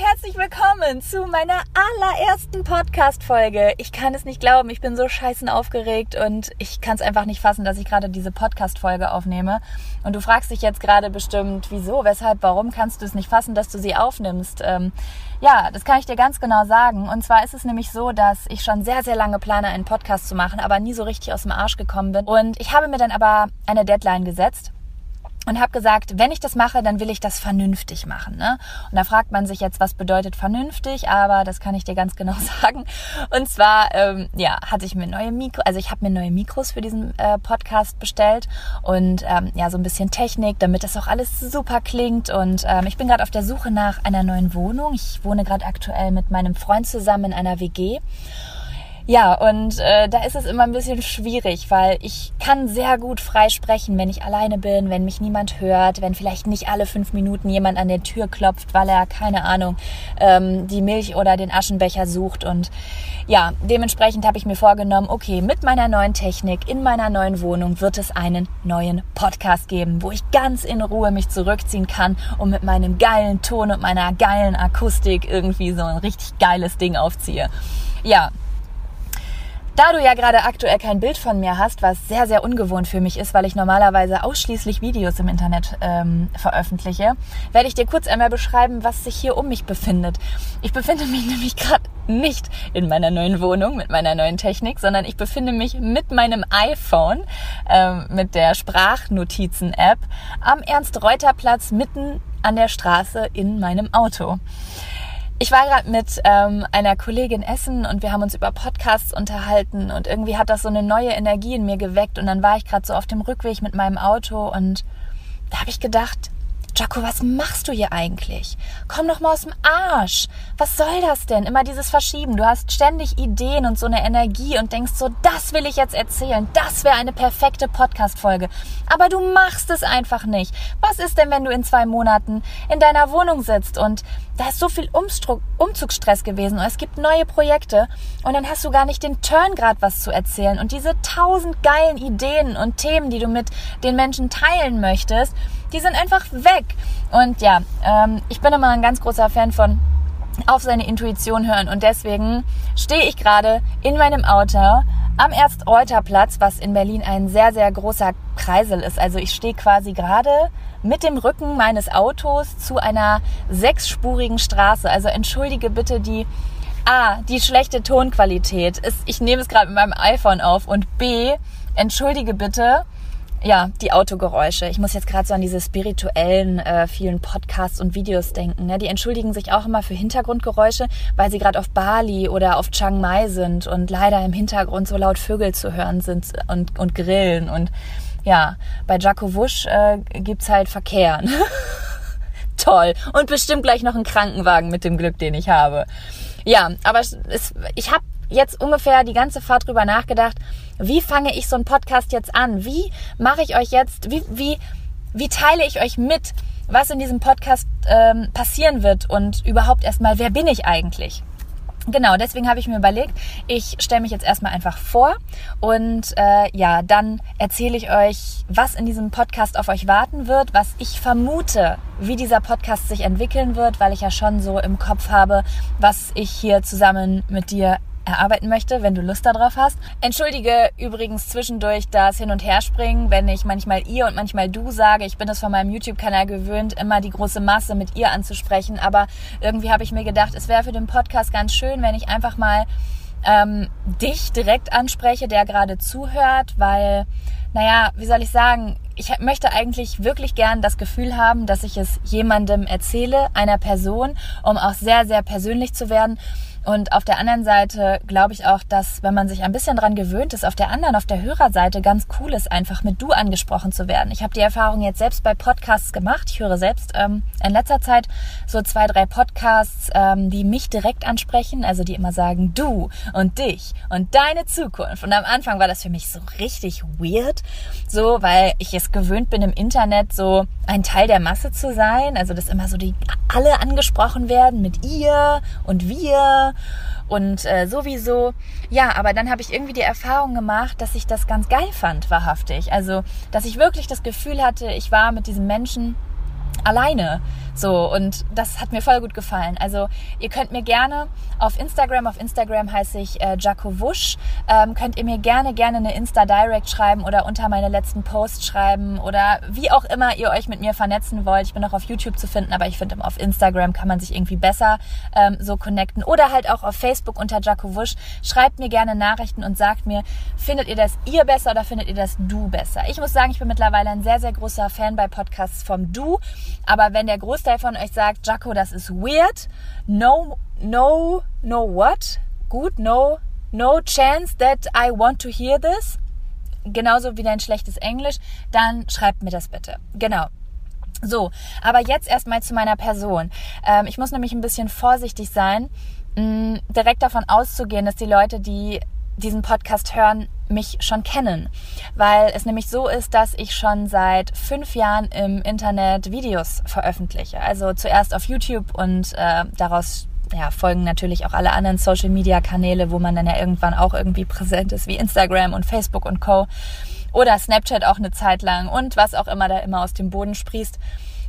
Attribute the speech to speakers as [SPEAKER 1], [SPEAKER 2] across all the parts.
[SPEAKER 1] herzlich willkommen zu meiner allerersten Podcast-Folge. Ich kann es nicht glauben, ich bin so scheißen aufgeregt und ich kann es einfach nicht fassen, dass ich gerade diese Podcast-Folge aufnehme. Und du fragst dich jetzt gerade bestimmt, wieso, weshalb, warum kannst du es nicht fassen, dass du sie aufnimmst? Ähm, ja, das kann ich dir ganz genau sagen. Und zwar ist es nämlich so, dass ich schon sehr, sehr lange plane, einen Podcast zu machen, aber nie so richtig aus dem Arsch gekommen bin. Und ich habe mir dann aber eine Deadline gesetzt und habe gesagt, wenn ich das mache, dann will ich das vernünftig machen. Ne? Und da fragt man sich jetzt, was bedeutet vernünftig, aber das kann ich dir ganz genau sagen. Und zwar, ähm, ja, hatte ich mir neue Mikro, also ich habe mir neue Mikros für diesen äh, Podcast bestellt und ähm, ja, so ein bisschen Technik, damit das auch alles super klingt. Und ähm, ich bin gerade auf der Suche nach einer neuen Wohnung. Ich wohne gerade aktuell mit meinem Freund zusammen in einer WG. Ja, und äh, da ist es immer ein bisschen schwierig, weil ich kann sehr gut frei sprechen, wenn ich alleine bin, wenn mich niemand hört, wenn vielleicht nicht alle fünf Minuten jemand an der Tür klopft, weil er, keine Ahnung, ähm, die Milch oder den Aschenbecher sucht. Und ja, dementsprechend habe ich mir vorgenommen, okay, mit meiner neuen Technik in meiner neuen Wohnung wird es einen neuen Podcast geben, wo ich ganz in Ruhe mich zurückziehen kann und mit meinem geilen Ton und meiner geilen Akustik irgendwie so ein richtig geiles Ding aufziehe. Ja, da du ja gerade aktuell kein Bild von mir hast, was sehr, sehr ungewohnt für mich ist, weil ich normalerweise ausschließlich Videos im Internet ähm, veröffentliche, werde ich dir kurz einmal beschreiben, was sich hier um mich befindet. Ich befinde mich nämlich gerade nicht in meiner neuen Wohnung mit meiner neuen Technik, sondern ich befinde mich mit meinem iPhone, ähm, mit der Sprachnotizen-App am Ernst-Reuter-Platz mitten an der Straße in meinem Auto. Ich war gerade mit ähm, einer Kollegin essen und wir haben uns über Podcasts unterhalten und irgendwie hat das so eine neue Energie in mir geweckt und dann war ich gerade so auf dem Rückweg mit meinem Auto und da habe ich gedacht, Jaco, was machst du hier eigentlich? Komm doch mal aus dem Arsch. Was soll das denn? Immer dieses Verschieben. Du hast ständig Ideen und so eine Energie und denkst so, das will ich jetzt erzählen. Das wäre eine perfekte Podcast-Folge. Aber du machst es einfach nicht. Was ist denn, wenn du in zwei Monaten in deiner Wohnung sitzt und da ist so viel Umstru Umzugsstress gewesen und es gibt neue Projekte und dann hast du gar nicht den Turn gerade was zu erzählen und diese tausend geilen Ideen und Themen, die du mit den Menschen teilen möchtest, die sind einfach weg. Und ja, ähm, ich bin immer ein ganz großer Fan von auf seine Intuition hören und deswegen stehe ich gerade in meinem Auto am Erst-Reuter-Platz, was in Berlin ein sehr, sehr großer Kreisel ist. Also ich stehe quasi gerade mit dem Rücken meines Autos zu einer sechsspurigen Straße. Also entschuldige bitte die A, die schlechte Tonqualität. Ich nehme es gerade mit meinem iPhone auf und B, entschuldige bitte ja, die Autogeräusche. Ich muss jetzt gerade so an diese spirituellen äh, vielen Podcasts und Videos denken. Ne? Die entschuldigen sich auch immer für Hintergrundgeräusche, weil sie gerade auf Bali oder auf Chiang Mai sind und leider im Hintergrund so laut Vögel zu hören sind und, und Grillen. Und ja, bei Jaco Wusch äh, gibt's halt Verkehr. Ne? Toll. Und bestimmt gleich noch einen Krankenwagen mit dem Glück, den ich habe. Ja, aber es, ich habe jetzt ungefähr die ganze Fahrt drüber nachgedacht, wie fange ich so einen Podcast jetzt an? Wie mache ich euch jetzt, wie, wie, wie teile ich euch mit, was in diesem Podcast ähm, passieren wird und überhaupt erstmal, wer bin ich eigentlich? Genau, deswegen habe ich mir überlegt, ich stelle mich jetzt erstmal einfach vor und äh, ja, dann erzähle ich euch, was in diesem Podcast auf euch warten wird, was ich vermute, wie dieser Podcast sich entwickeln wird, weil ich ja schon so im Kopf habe, was ich hier zusammen mit dir erarbeiten möchte, wenn du Lust darauf hast. Entschuldige übrigens zwischendurch das Hin- und Herspringen, wenn ich manchmal ihr und manchmal du sage. Ich bin es von meinem YouTube-Kanal gewöhnt, immer die große Masse mit ihr anzusprechen. Aber irgendwie habe ich mir gedacht, es wäre für den Podcast ganz schön, wenn ich einfach mal ähm, dich direkt anspreche, der gerade zuhört, weil, naja, wie soll ich sagen, ich möchte eigentlich wirklich gern das Gefühl haben, dass ich es jemandem erzähle, einer Person, um auch sehr, sehr persönlich zu werden und auf der anderen Seite glaube ich auch, dass wenn man sich ein bisschen dran gewöhnt ist, auf der anderen, auf der Hörerseite ganz cool ist, einfach mit du angesprochen zu werden. Ich habe die Erfahrung jetzt selbst bei Podcasts gemacht. Ich höre selbst ähm, in letzter Zeit so zwei, drei Podcasts, ähm, die mich direkt ansprechen, also die immer sagen du und dich und deine Zukunft. Und am Anfang war das für mich so richtig weird, so weil ich es gewöhnt bin im Internet so ein Teil der Masse zu sein, also dass immer so die alle angesprochen werden mit ihr und wir und äh, sowieso. Ja, aber dann habe ich irgendwie die Erfahrung gemacht, dass ich das ganz geil fand, wahrhaftig. Also, dass ich wirklich das Gefühl hatte, ich war mit diesem Menschen alleine. So, und das hat mir voll gut gefallen. Also ihr könnt mir gerne auf Instagram, auf Instagram heiße ich äh, Jaco Wusch, ähm, könnt ihr mir gerne, gerne eine Insta-Direct schreiben oder unter meine letzten Posts schreiben oder wie auch immer ihr euch mit mir vernetzen wollt. Ich bin auch auf YouTube zu finden, aber ich finde auf Instagram kann man sich irgendwie besser ähm, so connecten. Oder halt auch auf Facebook unter Jaco Wusch. Schreibt mir gerne Nachrichten und sagt mir, findet ihr das ihr besser oder findet ihr das du besser? Ich muss sagen, ich bin mittlerweile ein sehr, sehr großer Fan bei Podcasts vom Du. Aber wenn der Großteil von euch sagt, Jaco, das ist weird, no, no, no what? Gut, no, no chance that I want to hear this. Genauso wie dein schlechtes Englisch, dann schreibt mir das bitte. Genau. So, aber jetzt erstmal zu meiner Person. Ähm, ich muss nämlich ein bisschen vorsichtig sein, mh, direkt davon auszugehen, dass die Leute, die diesen Podcast hören, mich schon kennen, weil es nämlich so ist, dass ich schon seit fünf Jahren im Internet Videos veröffentliche. Also zuerst auf YouTube und äh, daraus ja, folgen natürlich auch alle anderen Social-Media-Kanäle, wo man dann ja irgendwann auch irgendwie präsent ist, wie Instagram und Facebook und Co. Oder Snapchat auch eine Zeit lang und was auch immer da immer aus dem Boden sprießt.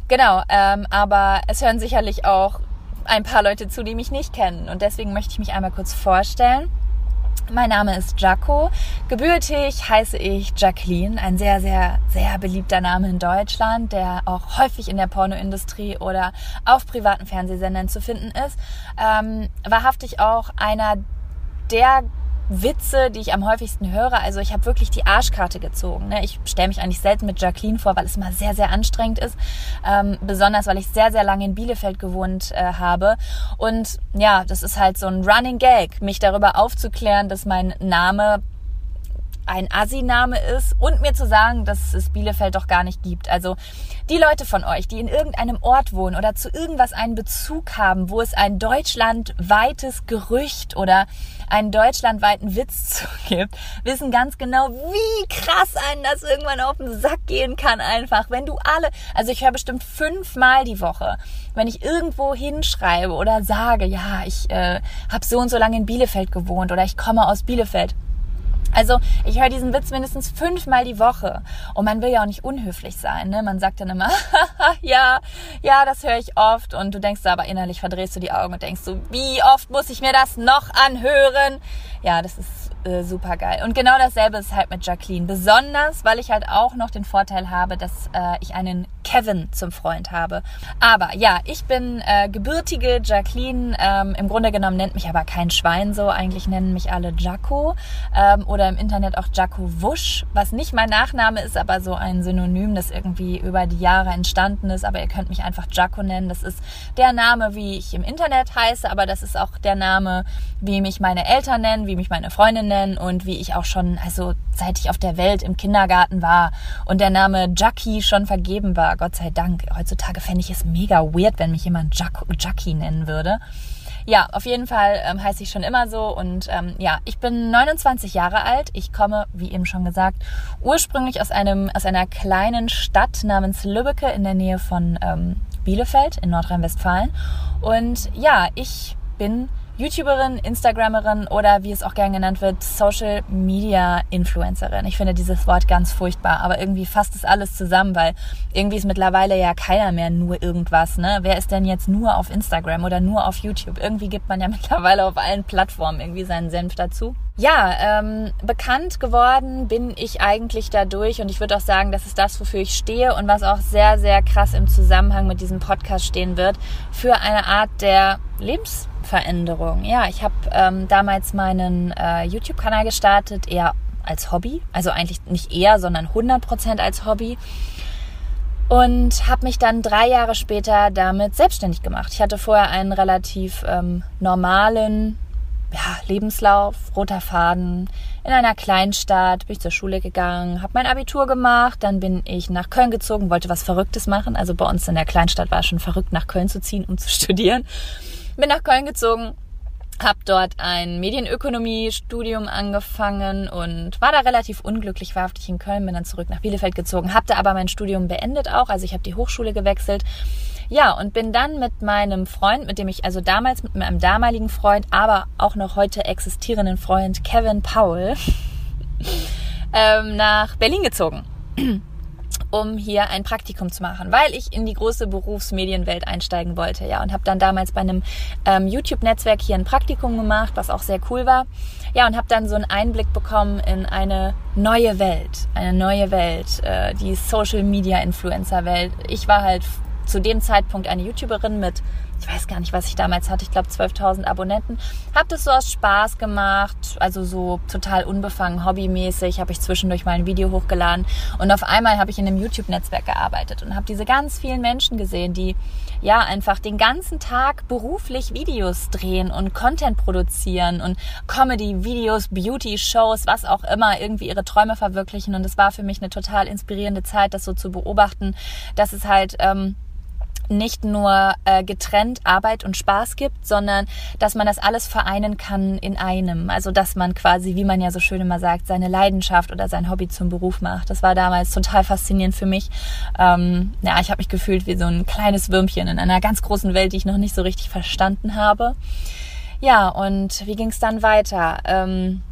[SPEAKER 1] Genau, ähm, aber es hören sicherlich auch ein paar Leute zu, die mich nicht kennen. Und deswegen möchte ich mich einmal kurz vorstellen. Mein Name ist Jaco. Gebürtig heiße ich Jacqueline, ein sehr, sehr, sehr beliebter Name in Deutschland, der auch häufig in der Pornoindustrie oder auf privaten Fernsehsendern zu finden ist. Ähm, wahrhaftig auch einer der Witze, die ich am häufigsten höre. Also ich habe wirklich die Arschkarte gezogen. Ne? Ich stelle mich eigentlich selten mit Jacqueline vor, weil es immer sehr, sehr anstrengend ist. Ähm, besonders, weil ich sehr, sehr lange in Bielefeld gewohnt äh, habe. Und ja, das ist halt so ein Running Gag, mich darüber aufzuklären, dass mein Name ein Assi-Name ist und mir zu sagen, dass es Bielefeld doch gar nicht gibt. Also die Leute von euch, die in irgendeinem Ort wohnen oder zu irgendwas einen Bezug haben, wo es ein deutschlandweites Gerücht oder einen deutschlandweiten Witz zu gibt, wissen ganz genau, wie krass einen das irgendwann auf den Sack gehen kann einfach. Wenn du alle, also ich höre bestimmt fünfmal die Woche, wenn ich irgendwo hinschreibe oder sage, ja, ich äh, habe so und so lange in Bielefeld gewohnt oder ich komme aus Bielefeld also ich höre diesen Witz mindestens fünfmal die Woche und man will ja auch nicht unhöflich sein. Ne? Man sagt dann immer, ja, ja, das höre ich oft und du denkst aber innerlich verdrehst du die Augen und denkst so, wie oft muss ich mir das noch anhören? Ja, das ist äh, super geil. Und genau dasselbe ist halt mit Jacqueline. Besonders, weil ich halt auch noch den Vorteil habe, dass äh, ich einen Kevin zum Freund habe. Aber ja, ich bin äh, gebürtige Jacqueline. Ähm, Im Grunde genommen nennt mich aber kein Schwein so. Eigentlich nennen mich alle Jaco ähm, oder im Internet auch Jaco Wusch, was nicht mein Nachname ist, aber so ein Synonym, das irgendwie über die Jahre entstanden ist. Aber ihr könnt mich einfach Jaco nennen. Das ist der Name, wie ich im Internet heiße, aber das ist auch der Name, wie mich meine Eltern nennen, wie mich meine Freundin nennen und wie ich auch schon, also seit ich auf der Welt im Kindergarten war und der Name Jackie schon vergeben war, Gott sei Dank. Heutzutage fände ich es mega weird, wenn mich jemand Jack Jackie nennen würde. Ja, auf jeden Fall ähm, heiße ich schon immer so und ähm, ja, ich bin 29 Jahre alt. Ich komme, wie eben schon gesagt, ursprünglich aus einem aus einer kleinen Stadt namens Lübbecke in der Nähe von ähm, Bielefeld in Nordrhein-Westfalen und ja, ich bin YouTuberin, Instagrammerin oder wie es auch gern genannt wird, Social Media Influencerin. Ich finde dieses Wort ganz furchtbar, aber irgendwie fasst es alles zusammen, weil irgendwie ist mittlerweile ja keiner mehr nur irgendwas. Ne? Wer ist denn jetzt nur auf Instagram oder nur auf YouTube? Irgendwie gibt man ja mittlerweile auf allen Plattformen irgendwie seinen Senf dazu. Ja, ähm, bekannt geworden bin ich eigentlich dadurch und ich würde auch sagen, das ist das, wofür ich stehe und was auch sehr, sehr krass im Zusammenhang mit diesem Podcast stehen wird, für eine Art der Lebens Veränderung. Ja, ich habe ähm, damals meinen äh, YouTube-Kanal gestartet, eher als Hobby. Also eigentlich nicht eher, sondern 100% als Hobby. Und habe mich dann drei Jahre später damit selbstständig gemacht. Ich hatte vorher einen relativ ähm, normalen ja, Lebenslauf, roter Faden. In einer Kleinstadt bin ich zur Schule gegangen, habe mein Abitur gemacht, dann bin ich nach Köln gezogen, wollte was Verrücktes machen. Also bei uns in der Kleinstadt war es schon verrückt, nach Köln zu ziehen, um zu studieren. Bin nach Köln gezogen, habe dort ein Medienökonomie-Studium angefangen und war da relativ unglücklich wahrhaftig in Köln, bin dann zurück nach Bielefeld gezogen, habe da aber mein Studium beendet auch, also ich habe die Hochschule gewechselt. Ja, und bin dann mit meinem Freund, mit dem ich also damals mit meinem damaligen Freund, aber auch noch heute existierenden Freund Kevin Powell ähm, nach Berlin gezogen. um hier ein Praktikum zu machen, weil ich in die große Berufsmedienwelt einsteigen wollte. Ja, und habe dann damals bei einem ähm, YouTube-Netzwerk hier ein Praktikum gemacht, was auch sehr cool war. Ja, und habe dann so einen Einblick bekommen in eine neue Welt, eine neue Welt, äh, die Social-Media-Influencer-Welt. Ich war halt zu dem Zeitpunkt eine YouTuberin mit ich weiß gar nicht, was ich damals hatte, ich glaube 12.000 Abonnenten. Habe das so aus Spaß gemacht, also so total unbefangen, hobbymäßig, habe ich zwischendurch mal ein Video hochgeladen und auf einmal habe ich in einem YouTube-Netzwerk gearbeitet und habe diese ganz vielen Menschen gesehen, die ja einfach den ganzen Tag beruflich Videos drehen und Content produzieren und Comedy-Videos, Beauty-Shows, was auch immer, irgendwie ihre Träume verwirklichen und es war für mich eine total inspirierende Zeit, das so zu beobachten, dass es halt ähm, nicht nur äh, getrennt Arbeit und Spaß gibt, sondern dass man das alles vereinen kann in einem. Also dass man quasi, wie man ja so schön immer sagt, seine Leidenschaft oder sein Hobby zum Beruf macht. Das war damals total faszinierend für mich. Ähm, ja, ich habe mich gefühlt wie so ein kleines Würmchen in einer ganz großen Welt, die ich noch nicht so richtig verstanden habe. Ja, und wie ging es dann weiter? Ähm,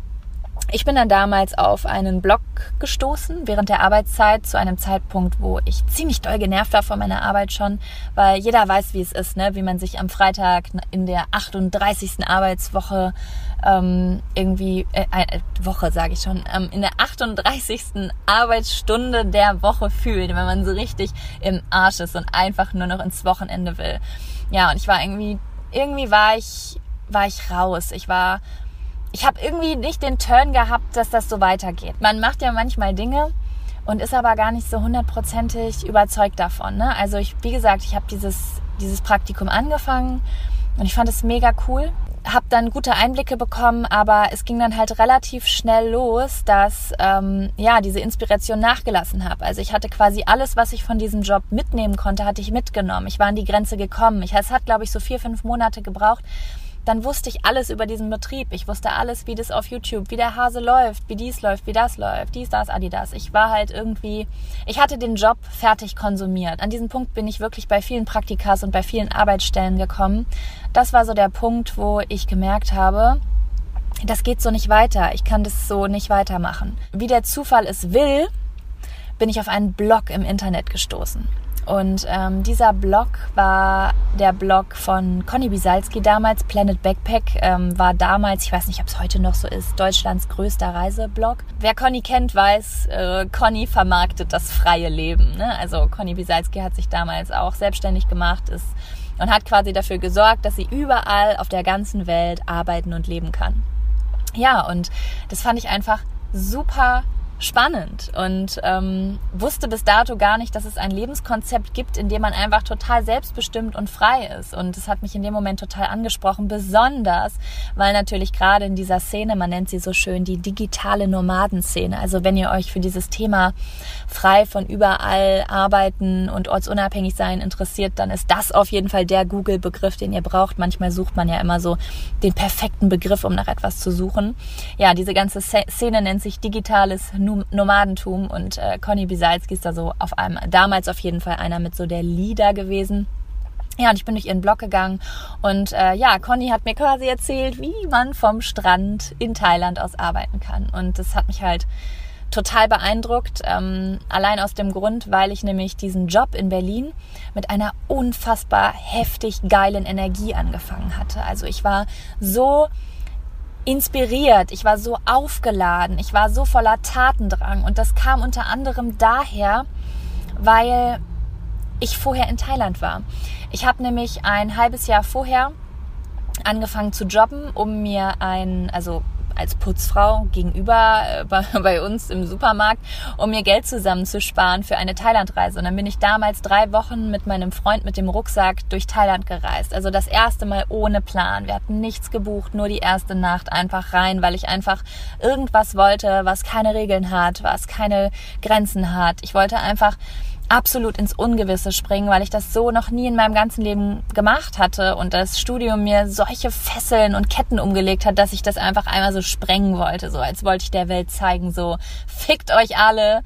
[SPEAKER 1] ich bin dann damals auf einen Blog gestoßen während der Arbeitszeit zu einem Zeitpunkt, wo ich ziemlich doll genervt war von meiner Arbeit schon, weil jeder weiß, wie es ist, ne? wie man sich am Freitag in der 38. Arbeitswoche ähm, irgendwie, äh, äh, Woche sage ich schon, ähm, in der 38. Arbeitsstunde der Woche fühlt, wenn man so richtig im Arsch ist und einfach nur noch ins Wochenende will. Ja, und ich war irgendwie, irgendwie war ich, war ich raus. Ich war ich habe irgendwie nicht den Turn gehabt, dass das so weitergeht. Man macht ja manchmal Dinge und ist aber gar nicht so hundertprozentig überzeugt davon. Ne? Also ich, wie gesagt, ich habe dieses, dieses Praktikum angefangen und ich fand es mega cool. Habe dann gute Einblicke bekommen, aber es ging dann halt relativ schnell los, dass ähm, ja diese Inspiration nachgelassen habe. Also ich hatte quasi alles, was ich von diesem Job mitnehmen konnte, hatte ich mitgenommen. Ich war an die Grenze gekommen. Ich, es hat, glaube ich, so vier, fünf Monate gebraucht, dann wusste ich alles über diesen Betrieb. Ich wusste alles, wie das auf YouTube, wie der Hase läuft, wie dies läuft, wie das läuft, dies, das, Adidas. Ich war halt irgendwie, ich hatte den Job fertig konsumiert. An diesem Punkt bin ich wirklich bei vielen Praktikas und bei vielen Arbeitsstellen gekommen. Das war so der Punkt, wo ich gemerkt habe, das geht so nicht weiter. Ich kann das so nicht weitermachen. Wie der Zufall es will, bin ich auf einen Blog im Internet gestoßen. Und ähm, dieser Blog war der Blog von Conny Bisalski damals. Planet Backpack ähm, war damals, ich weiß nicht, ob es heute noch so ist, Deutschlands größter Reiseblog. Wer Conny kennt, weiß, äh, Conny vermarktet das freie Leben. Ne? Also Conny Bisalski hat sich damals auch selbstständig gemacht ist, und hat quasi dafür gesorgt, dass sie überall auf der ganzen Welt arbeiten und leben kann. Ja, und das fand ich einfach super spannend und ähm, wusste bis dato gar nicht, dass es ein Lebenskonzept gibt, in dem man einfach total selbstbestimmt und frei ist. Und das hat mich in dem Moment total angesprochen, besonders, weil natürlich gerade in dieser Szene, man nennt sie so schön, die digitale Nomadenszene. Also wenn ihr euch für dieses Thema frei von überall arbeiten und ortsunabhängig sein interessiert, dann ist das auf jeden Fall der Google-Begriff, den ihr braucht. Manchmal sucht man ja immer so den perfekten Begriff, um nach etwas zu suchen. Ja, diese ganze Szene nennt sich digitales Nomadentum und äh, Conny Bisalski ist da so auf einem, damals auf jeden Fall einer mit so der Leader gewesen. Ja, und ich bin durch ihren Blog gegangen und äh, ja, Conny hat mir quasi erzählt, wie man vom Strand in Thailand aus arbeiten kann. Und das hat mich halt total beeindruckt, ähm, allein aus dem Grund, weil ich nämlich diesen Job in Berlin mit einer unfassbar heftig geilen Energie angefangen hatte. Also ich war so inspiriert, ich war so aufgeladen, ich war so voller Tatendrang. Und das kam unter anderem daher, weil ich vorher in Thailand war. Ich habe nämlich ein halbes Jahr vorher angefangen zu jobben, um mir ein, also als Putzfrau gegenüber äh, bei, uns im Supermarkt, um mir Geld zusammenzusparen für eine Thailandreise. Und dann bin ich damals drei Wochen mit meinem Freund mit dem Rucksack durch Thailand gereist. Also das erste Mal ohne Plan. Wir hatten nichts gebucht, nur die erste Nacht einfach rein, weil ich einfach irgendwas wollte, was keine Regeln hat, was keine Grenzen hat. Ich wollte einfach absolut ins Ungewisse springen, weil ich das so noch nie in meinem ganzen Leben gemacht hatte und das Studium mir solche Fesseln und Ketten umgelegt hat, dass ich das einfach einmal so sprengen wollte, so als wollte ich der Welt zeigen, so fickt euch alle,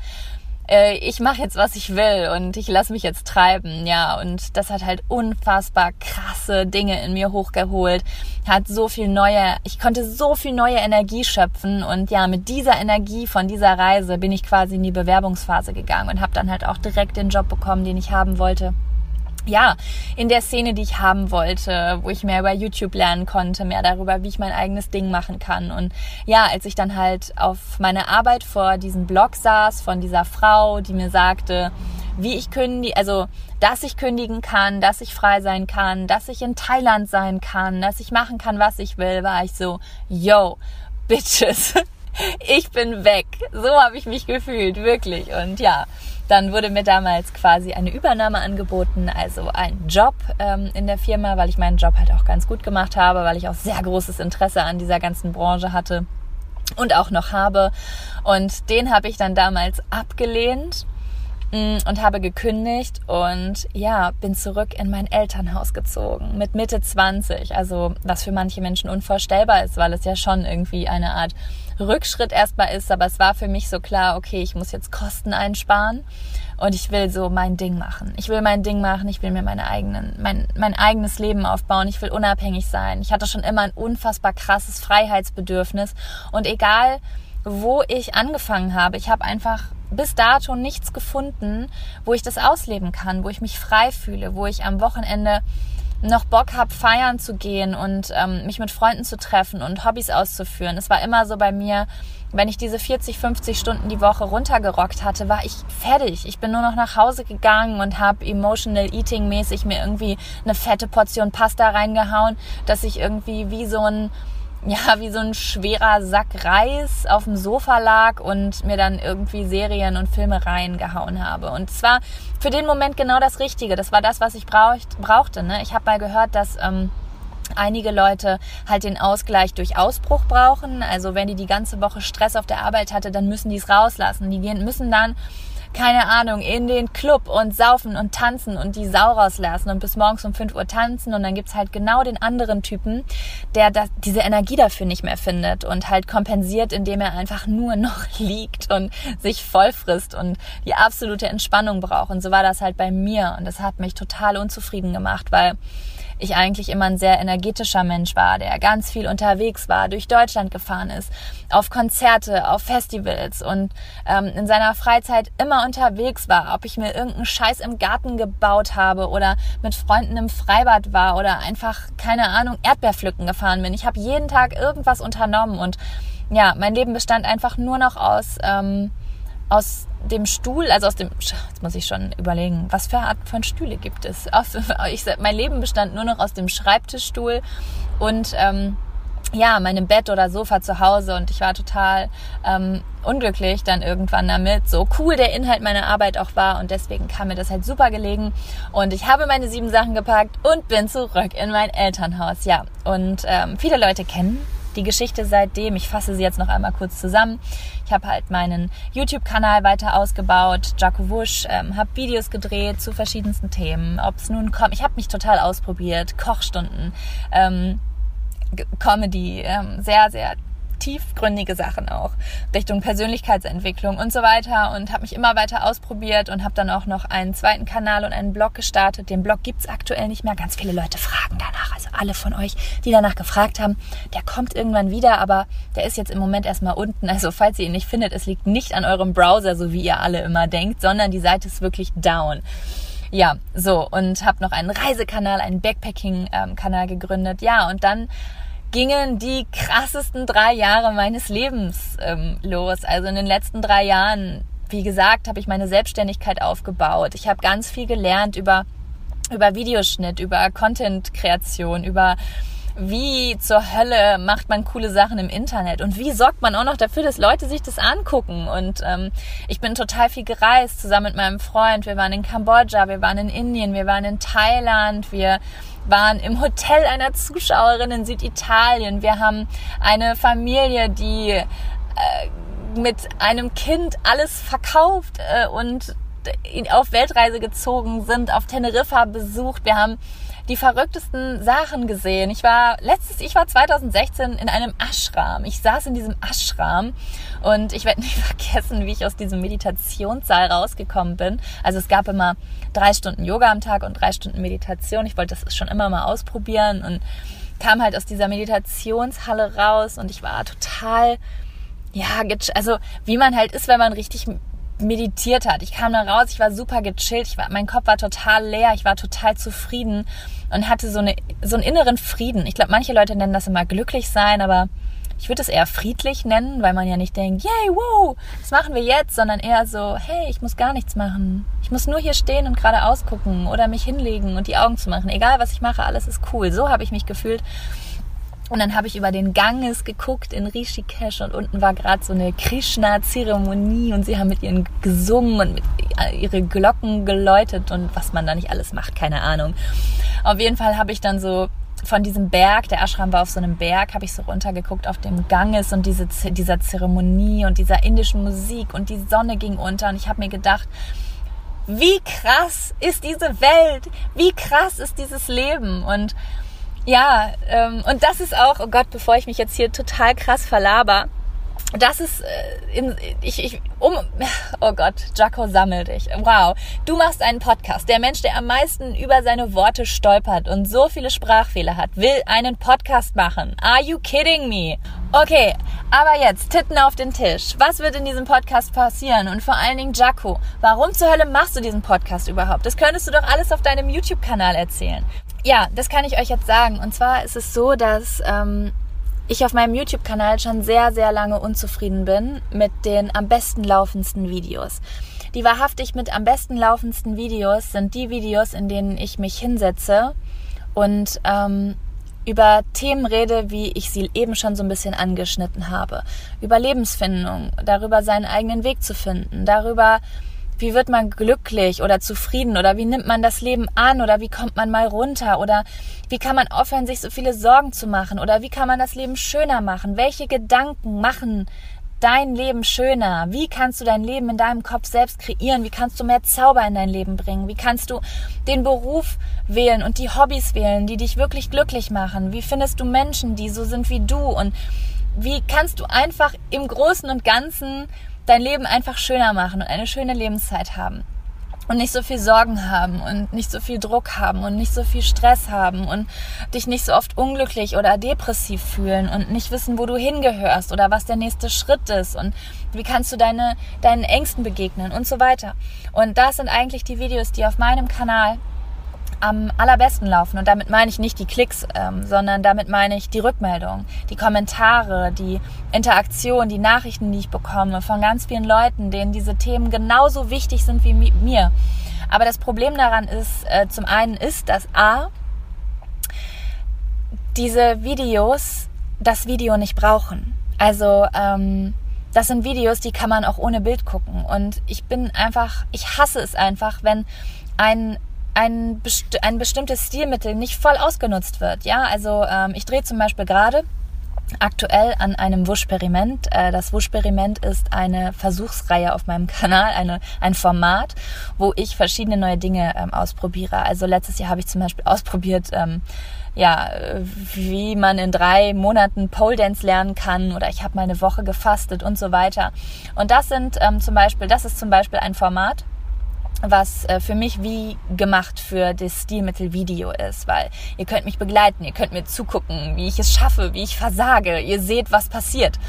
[SPEAKER 1] äh, ich mache jetzt was ich will und ich lasse mich jetzt treiben, ja. Und das hat halt unfassbar krass krasse Dinge in mir hochgeholt, hat so viel neue, ich konnte so viel neue Energie schöpfen und ja, mit dieser Energie von dieser Reise bin ich quasi in die Bewerbungsphase gegangen und habe dann halt auch direkt den Job bekommen, den ich haben wollte ja, in der Szene, die ich haben wollte, wo ich mehr über YouTube lernen konnte, mehr darüber, wie ich mein eigenes Ding machen kann. Und ja, als ich dann halt auf meine Arbeit vor diesem Blog saß von dieser Frau, die mir sagte, wie ich kündige, also dass ich kündigen kann, dass ich frei sein kann, dass ich in Thailand sein kann, dass ich machen kann, was ich will, war ich so, yo, Bitches, ich bin weg. So habe ich mich gefühlt, wirklich. Und ja, dann wurde mir damals quasi eine Übernahme angeboten, also ein Job ähm, in der Firma, weil ich meinen Job halt auch ganz gut gemacht habe, weil ich auch sehr großes Interesse an dieser ganzen Branche hatte und auch noch habe. Und den habe ich dann damals abgelehnt mm, und habe gekündigt und ja, bin zurück in mein Elternhaus gezogen mit Mitte 20. Also was für manche Menschen unvorstellbar ist, weil es ja schon irgendwie eine Art Rückschritt erstmal ist, aber es war für mich so klar, okay, ich muss jetzt Kosten einsparen und ich will so mein Ding machen. Ich will mein Ding machen, ich will mir meine eigenen, mein, mein eigenes Leben aufbauen, ich will unabhängig sein. Ich hatte schon immer ein unfassbar krasses Freiheitsbedürfnis und egal, wo ich angefangen habe, ich habe einfach bis dato nichts gefunden, wo ich das ausleben kann, wo ich mich frei fühle, wo ich am Wochenende noch Bock habe, feiern zu gehen und ähm, mich mit Freunden zu treffen und Hobbys auszuführen. Es war immer so bei mir, wenn ich diese 40, 50 Stunden die Woche runtergerockt hatte, war ich fertig. Ich bin nur noch nach Hause gegangen und habe emotional eating mäßig mir irgendwie eine fette Portion Pasta reingehauen, dass ich irgendwie wie so ein ja, wie so ein schwerer Sack Reis auf dem Sofa lag und mir dann irgendwie Serien und Filme reingehauen habe. Und es war für den Moment genau das Richtige. Das war das, was ich braucht, brauchte. Ne? Ich habe mal gehört, dass ähm, einige Leute halt den Ausgleich durch Ausbruch brauchen. Also wenn die die ganze Woche Stress auf der Arbeit hatte, dann müssen die es rauslassen. Die gehen, müssen dann keine Ahnung, in den Club und saufen und tanzen und die Sau rauslassen und bis morgens um 5 Uhr tanzen und dann gibt's halt genau den anderen Typen, der das, diese Energie dafür nicht mehr findet und halt kompensiert, indem er einfach nur noch liegt und sich voll frisst und die absolute Entspannung braucht. Und so war das halt bei mir und das hat mich total unzufrieden gemacht, weil ich eigentlich immer ein sehr energetischer Mensch war, der ganz viel unterwegs war, durch Deutschland gefahren ist, auf Konzerte, auf Festivals und ähm, in seiner Freizeit immer unterwegs war, ob ich mir irgendeinen Scheiß im Garten gebaut habe oder mit Freunden im Freibad war oder einfach, keine Ahnung, Erdbeerpflücken gefahren bin. Ich habe jeden Tag irgendwas unternommen und ja, mein Leben bestand einfach nur noch aus ähm, aus dem Stuhl, also aus dem, jetzt muss ich schon überlegen, was für Art von Stühle gibt es? Aus, ich, mein Leben bestand nur noch aus dem Schreibtischstuhl und ähm, ja, meinem Bett oder Sofa zu Hause und ich war total ähm, unglücklich dann irgendwann damit, so cool der Inhalt meiner Arbeit auch war und deswegen kam mir das halt super gelegen und ich habe meine sieben Sachen gepackt und bin zurück in mein Elternhaus, ja. Und ähm, viele Leute kennen die Geschichte seitdem. Ich fasse sie jetzt noch einmal kurz zusammen. Ich habe halt meinen YouTube-Kanal weiter ausgebaut, Jaco Wusch, ähm, habe Videos gedreht zu verschiedensten Themen. Ob es nun kommt, ich habe mich total ausprobiert, Kochstunden, ähm, Comedy, ähm, sehr, sehr tiefgründige Sachen auch Richtung Persönlichkeitsentwicklung und so weiter und habe mich immer weiter ausprobiert und habe dann auch noch einen zweiten Kanal und einen Blog gestartet. Den Blog gibt's aktuell nicht mehr. Ganz viele Leute fragen danach. Also alle von euch, die danach gefragt haben, der kommt irgendwann wieder, aber der ist jetzt im Moment erstmal unten. Also falls ihr ihn nicht findet, es liegt nicht an eurem Browser, so wie ihr alle immer denkt, sondern die Seite ist wirklich down. Ja, so und habe noch einen Reisekanal, einen Backpacking-Kanal gegründet. Ja, und dann gingen die krassesten drei Jahre meines Lebens ähm, los. Also in den letzten drei Jahren, wie gesagt, habe ich meine Selbstständigkeit aufgebaut. Ich habe ganz viel gelernt über über Videoschnitt, über Content-Kreation, über wie zur Hölle macht man coole Sachen im Internet und wie sorgt man auch noch dafür, dass Leute sich das angucken. Und ähm, ich bin total viel gereist zusammen mit meinem Freund. Wir waren in Kambodscha, wir waren in Indien, wir waren in Thailand, wir waren im Hotel einer Zuschauerin in Süditalien. Wir haben eine Familie, die äh, mit einem Kind alles verkauft äh, und auf Weltreise gezogen sind, auf Teneriffa besucht. Wir haben die verrücktesten Sachen gesehen. Ich war letztes, ich war 2016 in einem Ashram. Ich saß in diesem Ashram und ich werde nicht vergessen, wie ich aus diesem Meditationssaal rausgekommen bin. Also es gab immer drei Stunden Yoga am Tag und drei Stunden Meditation. Ich wollte das schon immer mal ausprobieren und kam halt aus dieser Meditationshalle raus und ich war total, ja, also wie man halt ist, wenn man richtig meditiert hat. Ich kam da raus, ich war super gechillt, ich war, mein Kopf war total leer, ich war total zufrieden und hatte so, eine, so einen inneren Frieden. Ich glaube, manche Leute nennen das immer glücklich sein, aber ich würde es eher friedlich nennen, weil man ja nicht denkt, yay, wow, was machen wir jetzt, sondern eher so, hey, ich muss gar nichts machen. Ich muss nur hier stehen und geradeaus gucken oder mich hinlegen und die Augen zu machen. Egal, was ich mache, alles ist cool. So habe ich mich gefühlt. Und dann habe ich über den Ganges geguckt in Rishikesh und unten war gerade so eine Krishna-Zeremonie und sie haben mit ihren gesungen und mit ihre Glocken geläutet und was man da nicht alles macht, keine Ahnung. Auf jeden Fall habe ich dann so von diesem Berg, der Ashram war auf so einem Berg, habe ich so runtergeguckt auf dem Ganges und diese, dieser Zeremonie und dieser indischen Musik und die Sonne ging unter und ich habe mir gedacht, wie krass ist diese Welt, wie krass ist dieses Leben und ja, ähm, und das ist auch, oh Gott, bevor ich mich jetzt hier total krass verlaber, das ist, äh, in, ich, ich, um, oh Gott, Jaco sammel dich. Wow. Du machst einen Podcast. Der Mensch, der am meisten über seine Worte stolpert und so viele Sprachfehler hat, will einen Podcast machen. Are you kidding me? Okay, aber jetzt, Titten auf den Tisch. Was wird in diesem Podcast passieren? Und vor allen Dingen, Jaco, warum zur Hölle machst du diesen Podcast überhaupt? Das könntest du doch alles auf deinem YouTube-Kanal erzählen. Ja, das kann ich euch jetzt sagen. Und zwar ist es so, dass ähm, ich auf meinem YouTube-Kanal schon sehr, sehr lange unzufrieden bin mit den am besten laufendsten Videos. Die wahrhaftig mit am besten laufendsten Videos sind die Videos, in denen ich mich hinsetze und ähm, über Themen rede, wie ich sie eben schon so ein bisschen angeschnitten habe. Über Lebensfindung, darüber seinen eigenen Weg zu finden, darüber, wie wird man glücklich oder zufrieden oder wie nimmt man das Leben an oder wie kommt man mal runter oder wie kann man aufhören, sich so viele Sorgen zu machen oder wie kann man das Leben schöner machen? Welche Gedanken machen dein Leben schöner? Wie kannst du dein Leben in deinem Kopf selbst kreieren? Wie kannst du mehr Zauber in dein Leben bringen? Wie kannst du den Beruf wählen und die Hobbys wählen, die dich wirklich glücklich machen? Wie findest du Menschen, die so sind wie du? Und wie kannst du einfach im Großen und Ganzen dein Leben einfach schöner machen und eine schöne Lebenszeit haben. Und nicht so viel Sorgen haben und nicht so viel Druck haben und nicht so viel Stress haben und dich nicht so oft unglücklich oder depressiv fühlen und nicht wissen, wo du hingehörst oder was der nächste Schritt ist und wie kannst du deine, deinen Ängsten begegnen und so weiter. Und das sind eigentlich die Videos, die auf meinem Kanal am allerbesten laufen. Und damit meine ich nicht die Klicks, ähm, sondern damit meine ich die Rückmeldung, die Kommentare, die Interaktion, die Nachrichten, die ich bekomme von ganz vielen Leuten, denen diese Themen genauso wichtig sind wie mir. Aber das Problem daran ist, äh, zum einen ist, dass A, diese Videos das Video nicht brauchen. Also ähm, das sind Videos, die kann man auch ohne Bild gucken. Und ich bin einfach, ich hasse es einfach, wenn ein ein, besti ein bestimmtes Stilmittel nicht voll ausgenutzt wird. Ja, also ähm, ich drehe zum Beispiel gerade aktuell an einem Wuschperiment. Äh, das Wuschperiment ist eine Versuchsreihe auf meinem Kanal, eine, ein Format, wo ich verschiedene neue Dinge ähm, ausprobiere. Also letztes Jahr habe ich zum Beispiel ausprobiert, ähm, ja, wie man in drei Monaten Pole Dance lernen kann oder ich habe mal eine Woche gefastet und so weiter. Und das sind ähm, zum Beispiel, das ist zum Beispiel ein Format, was äh, für mich wie gemacht für das Stilmittel Video ist, weil ihr könnt mich begleiten, ihr könnt mir zugucken, wie ich es schaffe, wie ich versage, ihr seht, was passiert.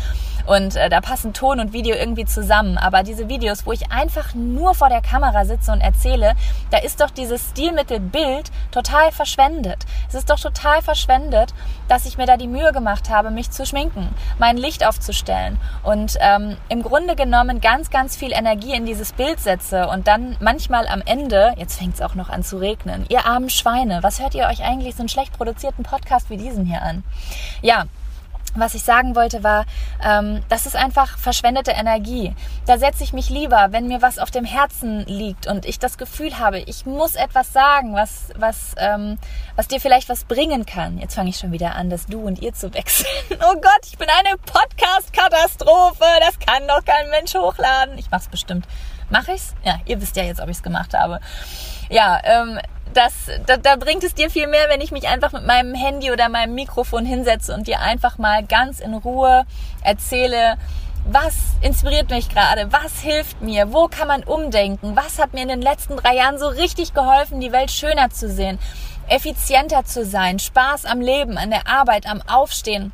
[SPEAKER 1] Und äh, da passen Ton und Video irgendwie zusammen. Aber diese Videos, wo ich einfach nur vor der Kamera sitze und erzähle, da ist doch dieses Stilmittel Bild total verschwendet. Es ist doch total verschwendet, dass ich mir da die Mühe gemacht habe, mich zu schminken, mein Licht aufzustellen und ähm, im Grunde genommen ganz, ganz viel Energie in dieses Bild setze und dann manchmal am Ende, jetzt fängt es auch noch an zu regnen, ihr armen Schweine, was hört ihr euch eigentlich so einen schlecht produzierten Podcast wie diesen hier an? Ja, was ich sagen wollte war, ähm, das ist einfach verschwendete Energie. Da setze ich mich lieber, wenn mir was auf dem Herzen liegt und ich das Gefühl habe, ich muss etwas sagen, was, was, ähm, was dir vielleicht was bringen kann. Jetzt fange ich schon wieder an, das Du und Ihr zu wechseln. Oh Gott, ich bin eine Podcast-Katastrophe. Das kann doch kein Mensch hochladen. Ich mach's bestimmt. Mach ich's? Ja, ihr wisst ja jetzt, ob ich's gemacht habe. Ja, ähm, das, da, da bringt es dir viel mehr, wenn ich mich einfach mit meinem Handy oder meinem Mikrofon hinsetze und dir einfach mal ganz in Ruhe erzähle, was inspiriert mich gerade? Was hilft mir? Wo kann man umdenken? Was hat mir in den letzten drei Jahren so richtig geholfen, die Welt schöner zu sehen, effizienter zu sein, Spaß am Leben, an der Arbeit, am Aufstehen?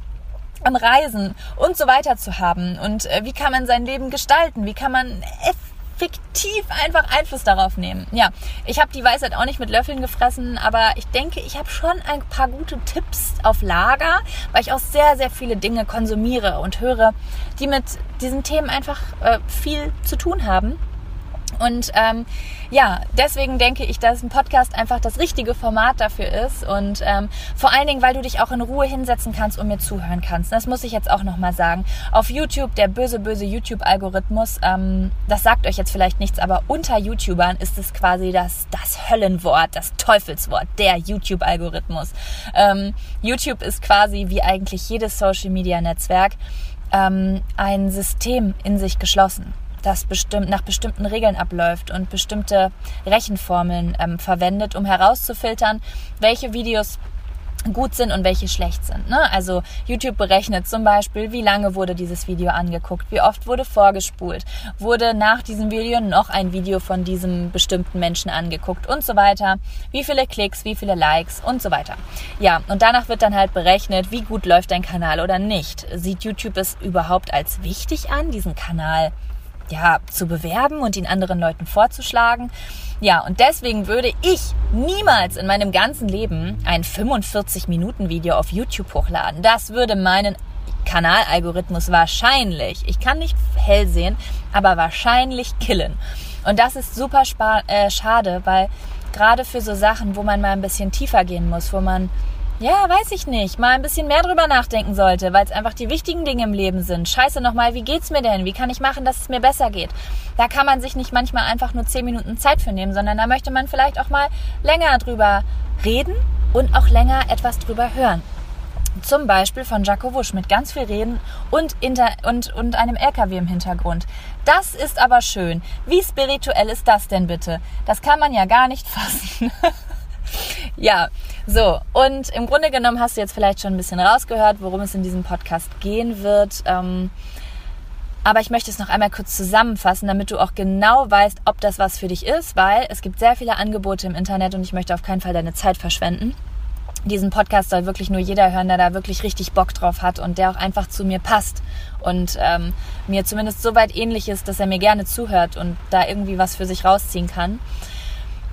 [SPEAKER 1] am Reisen und so weiter zu haben und äh, wie kann man sein Leben gestalten, wie kann man fiktiv einfach Einfluss darauf nehmen. Ja, ich habe die Weisheit auch nicht mit Löffeln gefressen, aber ich denke, ich habe schon ein paar gute Tipps auf Lager, weil ich auch sehr, sehr viele Dinge konsumiere und höre, die mit diesen Themen einfach äh, viel zu tun haben. Und ähm, ja, deswegen denke ich, dass ein Podcast einfach das richtige Format dafür ist. Und ähm, vor allen Dingen, weil du dich auch in Ruhe hinsetzen kannst und mir zuhören kannst. Das muss ich jetzt auch nochmal sagen. Auf YouTube, der böse, böse YouTube-Algorithmus, ähm, das sagt euch jetzt vielleicht nichts, aber unter YouTubern ist es quasi das, das Höllenwort, das Teufelswort, der YouTube-Algorithmus. Ähm, YouTube ist quasi wie eigentlich jedes Social-Media-Netzwerk ähm, ein System in sich geschlossen das bestimmt nach bestimmten Regeln abläuft und bestimmte Rechenformeln ähm, verwendet, um herauszufiltern, welche Videos gut sind und welche schlecht sind. Ne? Also YouTube berechnet zum Beispiel, wie lange wurde dieses Video angeguckt, wie oft wurde vorgespult, wurde nach diesem Video noch ein Video von diesem bestimmten Menschen angeguckt und so weiter, wie viele Klicks, wie viele Likes und so weiter. Ja, und danach wird dann halt berechnet, wie gut läuft dein Kanal oder nicht. Sieht YouTube es überhaupt als wichtig an, diesen Kanal ja, zu bewerben und ihn anderen Leuten vorzuschlagen. Ja, und deswegen würde ich niemals in meinem ganzen Leben ein 45-Minuten-Video auf YouTube hochladen. Das würde meinen Kanalalgorithmus wahrscheinlich, ich kann nicht hell sehen, aber wahrscheinlich killen. Und das ist super äh, schade, weil gerade für so Sachen, wo man mal ein bisschen tiefer gehen muss, wo man ja, weiß ich nicht, mal ein bisschen mehr drüber nachdenken sollte, weil es einfach die wichtigen Dinge im Leben sind. Scheiße nochmal, wie geht's mir denn? Wie kann ich machen, dass es mir besser geht? Da kann man sich nicht manchmal einfach nur zehn Minuten Zeit für nehmen, sondern da möchte man vielleicht auch mal länger drüber reden und auch länger etwas drüber hören. Zum Beispiel von Jaco Wusch mit ganz viel Reden und, inter und, und einem LKW im Hintergrund. Das ist aber schön. Wie spirituell ist das denn bitte? Das kann man ja gar nicht fassen. Ja, so, und im Grunde genommen hast du jetzt vielleicht schon ein bisschen rausgehört, worum es in diesem Podcast gehen wird. Ähm, aber ich möchte es noch einmal kurz zusammenfassen, damit du auch genau weißt, ob das was für dich ist, weil es gibt sehr viele Angebote im Internet und ich möchte auf keinen Fall deine Zeit verschwenden. Diesen Podcast soll wirklich nur jeder hören, der da wirklich richtig Bock drauf hat und der auch einfach zu mir passt und ähm, mir zumindest so weit ähnlich ist, dass er mir gerne zuhört und da irgendwie was für sich rausziehen kann.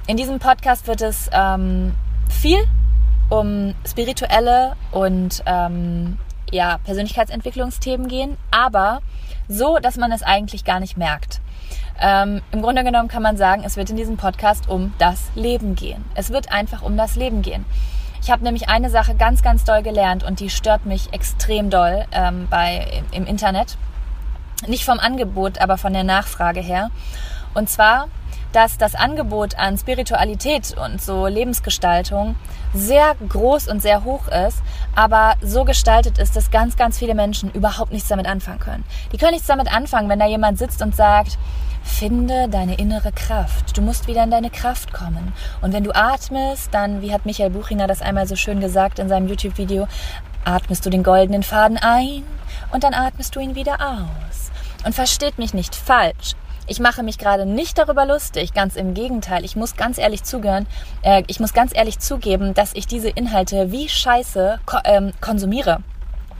[SPEAKER 1] In diesem Podcast wird es ähm, viel um spirituelle und ähm, ja, Persönlichkeitsentwicklungsthemen gehen, aber so, dass man es eigentlich gar nicht merkt. Ähm, Im Grunde genommen kann man sagen, es wird in diesem Podcast um das Leben gehen. Es wird einfach um das Leben gehen. Ich habe nämlich eine Sache ganz, ganz doll gelernt und die stört mich extrem doll ähm, bei, im Internet. Nicht vom Angebot, aber von der Nachfrage her. Und zwar dass das Angebot an Spiritualität und so Lebensgestaltung sehr groß und sehr hoch ist, aber so gestaltet ist, dass ganz, ganz viele Menschen überhaupt nichts damit anfangen können. Die können nichts damit anfangen, wenn da jemand sitzt und sagt, finde deine innere Kraft. Du musst wieder in deine Kraft kommen. Und wenn du atmest, dann, wie hat Michael Buchinger das einmal so schön gesagt in seinem YouTube-Video, atmest du den goldenen Faden ein und dann atmest du ihn wieder aus. Und versteht mich nicht falsch. Ich mache mich gerade nicht darüber lustig, ganz im Gegenteil. Ich muss ganz ehrlich zugehören, äh, ich muss ganz ehrlich zugeben, dass ich diese Inhalte wie Scheiße ko ähm, konsumiere.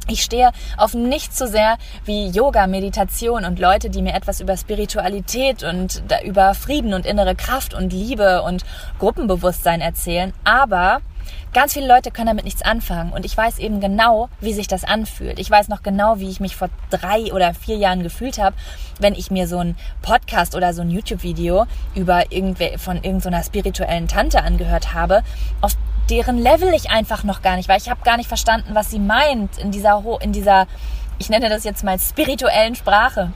[SPEAKER 1] Ich stehe auf nichts so sehr wie Yoga, Meditation und Leute, die mir etwas über Spiritualität und über Frieden und innere Kraft und Liebe und Gruppenbewusstsein erzählen. Aber Ganz viele Leute können damit nichts anfangen und ich weiß eben genau, wie sich das anfühlt. Ich weiß noch genau, wie ich mich vor drei oder vier Jahren gefühlt habe, wenn ich mir so ein Podcast oder so ein YouTube-Video über irgendwer von irgendeiner spirituellen Tante angehört habe, auf deren Level ich einfach noch gar nicht, weil ich habe gar nicht verstanden, was sie meint in dieser in dieser ich nenne das jetzt mal spirituellen Sprache.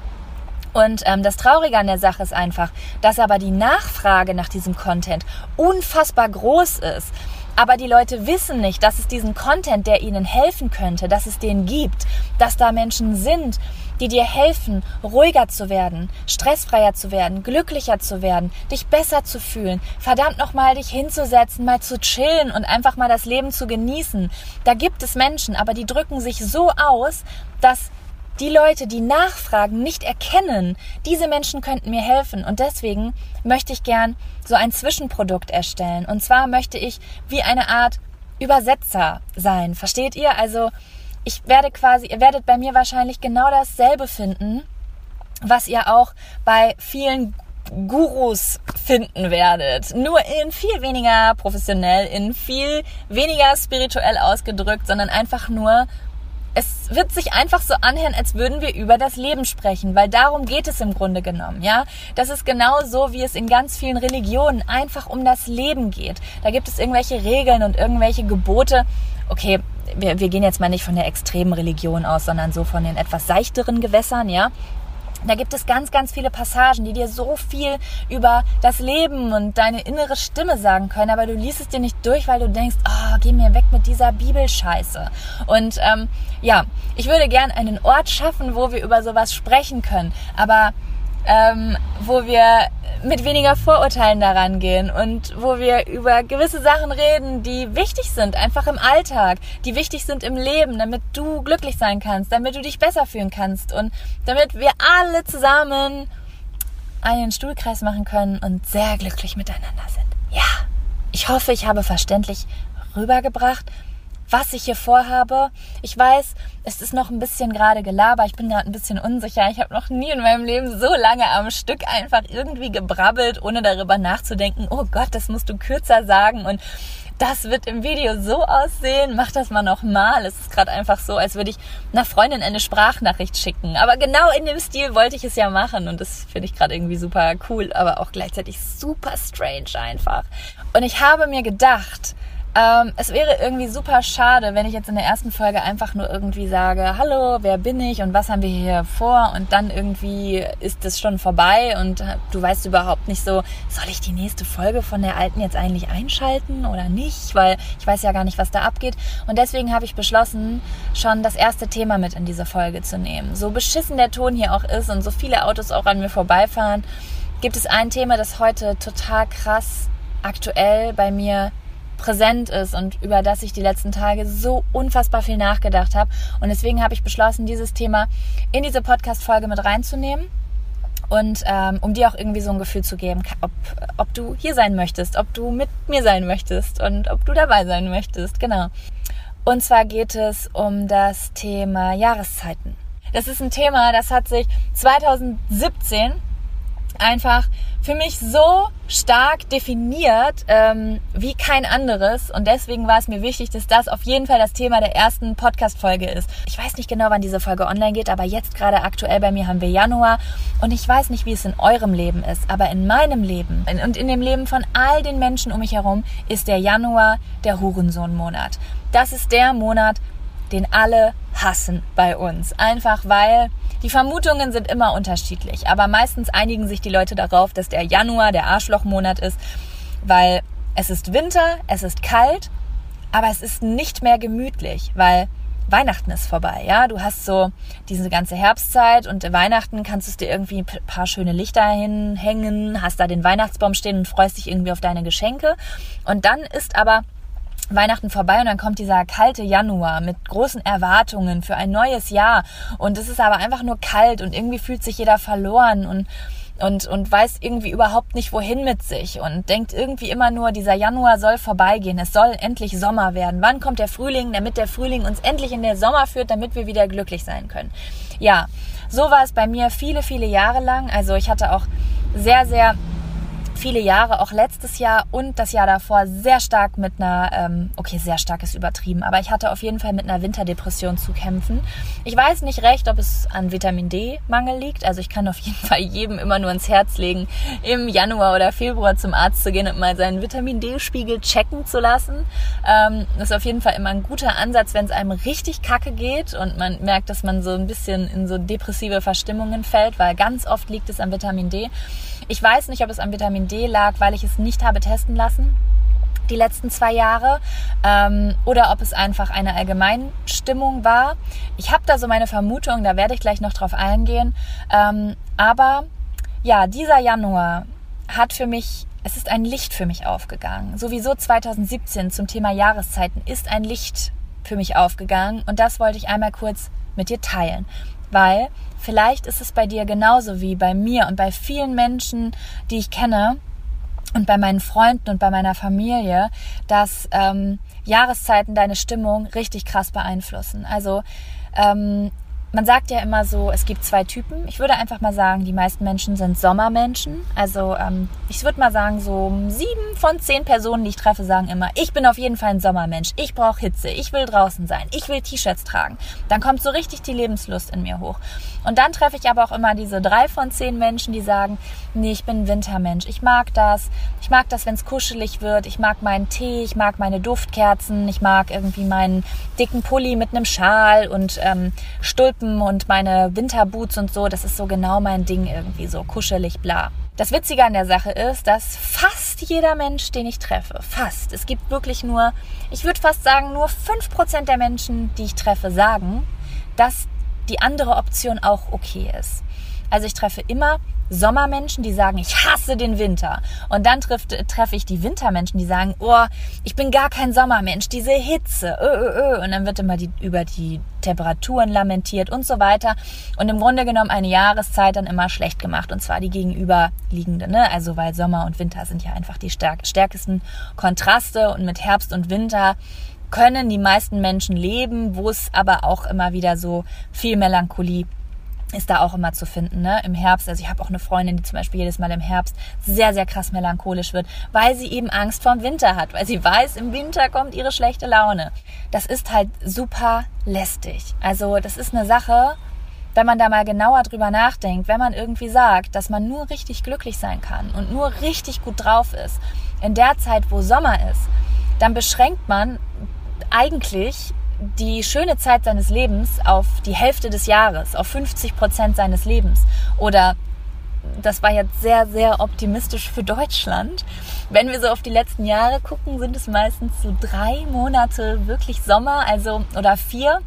[SPEAKER 1] Und ähm, das Traurige an der Sache ist einfach, dass aber die Nachfrage nach diesem Content unfassbar groß ist. Aber die Leute wissen nicht, dass es diesen Content, der ihnen helfen könnte, dass es den gibt, dass da Menschen sind, die dir helfen, ruhiger zu werden, stressfreier zu werden, glücklicher zu werden, dich besser zu fühlen, verdammt nochmal dich hinzusetzen, mal zu chillen und einfach mal das Leben zu genießen. Da gibt es Menschen, aber die drücken sich so aus, dass die Leute, die nachfragen, nicht erkennen, diese Menschen könnten mir helfen. Und deswegen möchte ich gern so ein Zwischenprodukt erstellen. Und zwar möchte ich wie eine Art Übersetzer sein. Versteht ihr? Also ich werde quasi, ihr werdet bei mir wahrscheinlich genau dasselbe finden, was ihr auch bei vielen Gurus finden werdet. Nur in viel weniger professionell, in viel weniger spirituell ausgedrückt, sondern einfach nur es wird sich einfach so anhören, als würden wir über das Leben sprechen, weil darum geht es im Grunde genommen, ja. Das ist genau so, wie es in ganz vielen Religionen einfach um das Leben geht. Da gibt es irgendwelche Regeln und irgendwelche Gebote. Okay, wir, wir gehen jetzt mal nicht von der extremen Religion aus, sondern so von den etwas seichteren Gewässern, ja. Da gibt es ganz, ganz viele Passagen, die dir so viel über das Leben und deine innere Stimme sagen können, aber du liest es dir nicht durch, weil du denkst, oh, geh mir weg mit dieser Bibelscheiße. Und ähm, ja, ich würde gern einen Ort schaffen, wo wir über sowas sprechen können, aber ähm, wo wir mit weniger Vorurteilen daran gehen und wo wir über gewisse Sachen reden, die wichtig sind, einfach im Alltag, die wichtig sind im Leben, damit du glücklich sein kannst, damit du dich besser fühlen kannst und damit wir alle zusammen einen Stuhlkreis machen können und sehr glücklich miteinander sind. Ja, ich hoffe, ich habe verständlich rübergebracht, was ich hier vorhabe. Ich weiß, es ist noch ein bisschen gerade Gelaber. Ich bin gerade ein bisschen unsicher. Ich habe noch nie in meinem Leben so lange am Stück einfach irgendwie gebrabbelt, ohne darüber nachzudenken, oh Gott, das musst du kürzer sagen und das wird im Video so aussehen, mach das mal nochmal. Es ist gerade einfach so, als würde ich einer Freundin eine Sprachnachricht schicken. Aber genau in dem Stil wollte ich es ja machen und das finde ich gerade irgendwie super cool, aber auch gleichzeitig super strange einfach. Und ich habe mir gedacht, ähm, es wäre irgendwie super schade, wenn ich jetzt in der ersten Folge einfach nur irgendwie sage, hallo, wer bin ich und was haben wir hier vor? Und dann irgendwie ist es schon vorbei und du weißt überhaupt nicht so, soll ich die nächste Folge von der alten jetzt eigentlich einschalten oder nicht, weil ich weiß ja gar nicht, was da abgeht. Und deswegen habe ich beschlossen, schon das erste Thema mit in diese Folge zu nehmen. So beschissen der Ton hier auch ist und so viele Autos auch an mir vorbeifahren, gibt es ein Thema, das heute total krass aktuell bei mir präsent ist und über das ich die letzten Tage so unfassbar viel nachgedacht habe. Und deswegen habe ich beschlossen, dieses Thema in diese Podcast-Folge mit reinzunehmen. Und ähm, um dir auch irgendwie so ein Gefühl zu geben, ob, ob du hier sein möchtest, ob du mit mir sein möchtest und ob du dabei sein möchtest. Genau. Und zwar geht es um das Thema Jahreszeiten. Das ist ein Thema, das hat sich 2017 einfach für mich so stark definiert ähm, wie kein anderes. Und deswegen war es mir wichtig, dass das auf jeden Fall das Thema der ersten Podcast-Folge ist. Ich weiß nicht genau, wann diese Folge online geht, aber jetzt gerade aktuell bei mir haben wir Januar. Und ich weiß nicht, wie es in eurem Leben ist, aber in meinem Leben und in dem Leben von all den Menschen um mich herum ist der Januar der Hurensohn-Monat. Das ist der Monat, den alle hassen bei uns. Einfach weil die Vermutungen sind immer unterschiedlich. Aber meistens einigen sich die Leute darauf, dass der Januar der Arschlochmonat ist, weil es ist Winter, es ist kalt, aber es ist nicht mehr gemütlich, weil Weihnachten ist vorbei, ja. Du hast so diese ganze Herbstzeit und Weihnachten kannst du dir irgendwie ein paar schöne Lichter hinhängen, hast da den Weihnachtsbaum stehen und freust dich irgendwie auf deine Geschenke. Und dann ist aber Weihnachten vorbei und dann kommt dieser kalte Januar mit großen Erwartungen für ein neues Jahr und es ist aber einfach nur kalt und irgendwie fühlt sich jeder verloren und und, und weiß irgendwie überhaupt nicht wohin mit sich und denkt irgendwie immer nur, dieser Januar soll vorbeigehen, es soll endlich Sommer werden. Wann kommt der Frühling, damit der Frühling uns endlich in den Sommer führt, damit wir wieder glücklich sein können? Ja, so war es bei mir viele, viele Jahre lang. Also ich hatte auch sehr, sehr viele Jahre, auch letztes Jahr und das Jahr davor, sehr stark mit einer, ähm, okay, sehr stark ist übertrieben, aber ich hatte auf jeden Fall mit einer Winterdepression zu kämpfen. Ich weiß nicht recht, ob es an Vitamin D-Mangel liegt. Also ich kann auf jeden Fall jedem immer nur ins Herz legen, im Januar oder Februar zum Arzt zu gehen und mal seinen Vitamin D-Spiegel checken zu lassen. Ähm, das ist auf jeden Fall immer ein guter Ansatz, wenn es einem richtig kacke geht und man merkt, dass man so ein bisschen in so depressive Verstimmungen fällt, weil ganz oft liegt es am Vitamin D. Ich weiß nicht, ob es am Vitamin D lag, weil ich es nicht habe testen lassen die letzten zwei Jahre ähm, oder ob es einfach eine allgemein Stimmung war. Ich habe da so meine Vermutung, da werde ich gleich noch drauf eingehen. Ähm, aber ja, dieser Januar hat für mich, es ist ein Licht für mich aufgegangen. Sowieso 2017 zum Thema Jahreszeiten ist ein Licht für mich aufgegangen und das wollte ich einmal kurz mit dir teilen, weil vielleicht ist es bei dir genauso wie bei mir und bei vielen Menschen, die ich kenne und bei meinen Freunden und bei meiner Familie, dass ähm, Jahreszeiten deine Stimmung richtig krass beeinflussen. Also ähm, man sagt ja immer so, es gibt zwei Typen. Ich würde einfach mal sagen, die meisten Menschen sind Sommermenschen. Also ähm, ich würde mal sagen, so sieben von zehn Personen, die ich treffe, sagen immer, ich bin auf jeden Fall ein Sommermensch. Ich brauche Hitze. Ich will draußen sein. Ich will T-Shirts tragen. Dann kommt so richtig die Lebenslust in mir hoch. Und dann treffe ich aber auch immer diese drei von zehn Menschen, die sagen, nee, ich bin Wintermensch. Ich mag das. Ich mag das, wenn es kuschelig wird. Ich mag meinen Tee. Ich mag meine Duftkerzen. Ich mag irgendwie meinen dicken Pulli mit einem Schal und ähm, Stulpen Kappen und meine Winterboots und so, das ist so genau mein Ding irgendwie, so kuschelig, bla. Das Witzige an der Sache ist, dass fast jeder Mensch, den ich treffe, fast, es gibt wirklich nur, ich würde fast sagen, nur 5% der Menschen, die ich treffe, sagen, dass die andere Option auch okay ist. Also ich treffe immer Sommermenschen, die sagen, ich hasse den Winter. Und dann trifft, treffe ich die Wintermenschen, die sagen, oh, ich bin gar kein Sommermensch, diese Hitze. Ö, ö, ö. Und dann wird immer die, über die Temperaturen lamentiert und so weiter. Und im Grunde genommen eine Jahreszeit dann immer schlecht gemacht. Und zwar die gegenüberliegende. Ne? Also weil Sommer und Winter sind ja einfach die stärksten Kontraste. Und mit Herbst und Winter können die meisten Menschen leben, wo es aber auch immer wieder so viel Melancholie ist da auch immer zu finden, ne? Im Herbst. Also ich habe auch eine Freundin, die zum Beispiel jedes Mal im Herbst sehr, sehr krass melancholisch wird, weil sie eben Angst vorm Winter hat, weil sie weiß, im Winter kommt ihre schlechte Laune. Das ist halt super lästig. Also das ist eine Sache, wenn man da mal genauer drüber nachdenkt, wenn man irgendwie sagt, dass man nur richtig glücklich sein kann und nur richtig gut drauf ist, in der Zeit, wo Sommer ist, dann beschränkt man eigentlich die schöne Zeit seines Lebens auf die Hälfte des Jahres, auf 50 Prozent seines Lebens. Oder das war jetzt sehr, sehr optimistisch für Deutschland. Wenn wir so auf die letzten Jahre gucken, sind es meistens so drei Monate wirklich Sommer, also oder vier.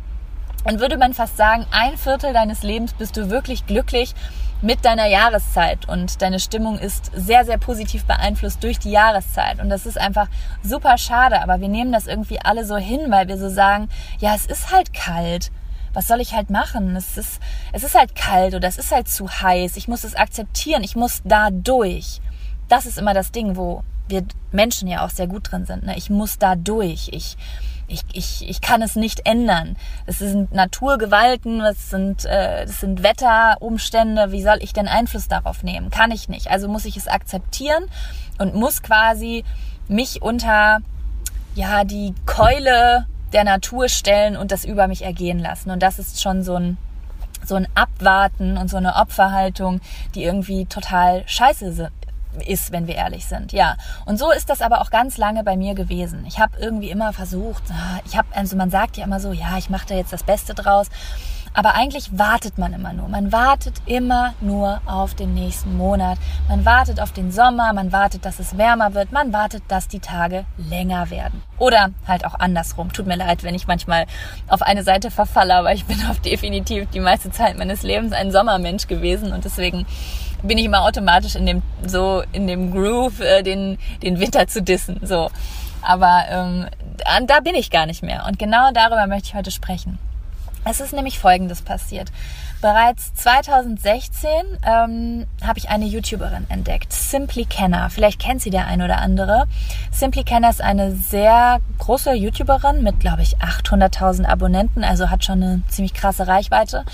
[SPEAKER 1] Dann würde man fast sagen, ein Viertel deines Lebens bist du wirklich glücklich mit deiner Jahreszeit und deine Stimmung ist sehr, sehr positiv beeinflusst durch die Jahreszeit. Und das ist einfach super schade, aber wir nehmen das irgendwie alle so hin, weil wir so sagen, ja, es ist halt kalt. Was soll ich halt machen? Es ist, es ist halt kalt oder es ist halt zu heiß. Ich muss es akzeptieren. Ich muss da durch. Das ist immer das Ding, wo wir Menschen ja auch sehr gut drin sind. Ne? Ich muss da durch. Ich, ich, ich, ich kann es nicht ändern. Es sind Naturgewalten, es sind, äh, es sind Wetterumstände. Wie soll ich denn Einfluss darauf nehmen? Kann ich nicht. Also muss ich es akzeptieren und muss quasi mich unter ja die Keule der Natur stellen und das über mich ergehen lassen. Und das ist schon so ein so ein Abwarten und so eine Opferhaltung, die irgendwie total scheiße ist, wenn wir ehrlich sind. Ja, und so ist das aber auch ganz lange bei mir gewesen. Ich habe irgendwie immer versucht, ah, ich habe also man sagt ja immer so, ja, ich mache da jetzt das Beste draus. Aber eigentlich wartet man immer nur. Man wartet immer nur auf den nächsten Monat. Man wartet auf den Sommer, man wartet, dass es wärmer wird, man wartet, dass die Tage länger werden. Oder halt auch andersrum. Tut mir leid, wenn ich manchmal auf eine Seite verfalle, aber ich bin auf definitiv die meiste Zeit meines Lebens ein Sommermensch gewesen und deswegen bin ich immer automatisch in dem so in dem Groove, äh, den den Winter zu dissen. So, aber ähm, da bin ich gar nicht mehr. Und genau darüber möchte ich heute sprechen. Es ist nämlich Folgendes passiert. Bereits 2016 ähm, habe ich eine YouTuberin entdeckt, Simply Kenner. Vielleicht kennt sie der ein oder andere. Simply Kenner ist eine sehr große YouTuberin mit, glaube ich, 800.000 Abonnenten, also hat schon eine ziemlich krasse Reichweite.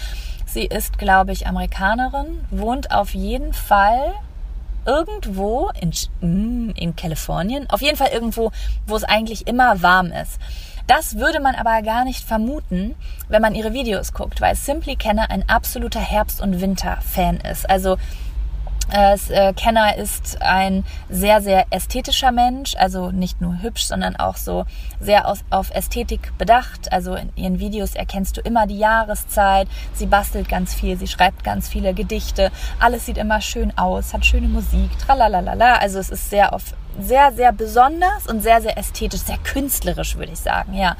[SPEAKER 1] Sie ist, glaube ich, Amerikanerin, wohnt auf jeden Fall irgendwo in, mm, in Kalifornien, auf jeden Fall irgendwo, wo es eigentlich immer warm ist. Das würde man aber gar nicht vermuten, wenn man ihre Videos guckt, weil Simply Kenner ein absoluter Herbst- und Winter-Fan ist. Also äh, Kenner ist ein sehr, sehr ästhetischer Mensch, also nicht nur hübsch, sondern auch so sehr aus, auf Ästhetik bedacht. Also in ihren Videos erkennst du immer die Jahreszeit. Sie bastelt ganz viel, sie schreibt ganz viele Gedichte. Alles sieht immer schön aus, hat schöne Musik, tralalala. Also es ist sehr auf, sehr, sehr besonders und sehr, sehr ästhetisch, sehr künstlerisch, würde ich sagen, ja.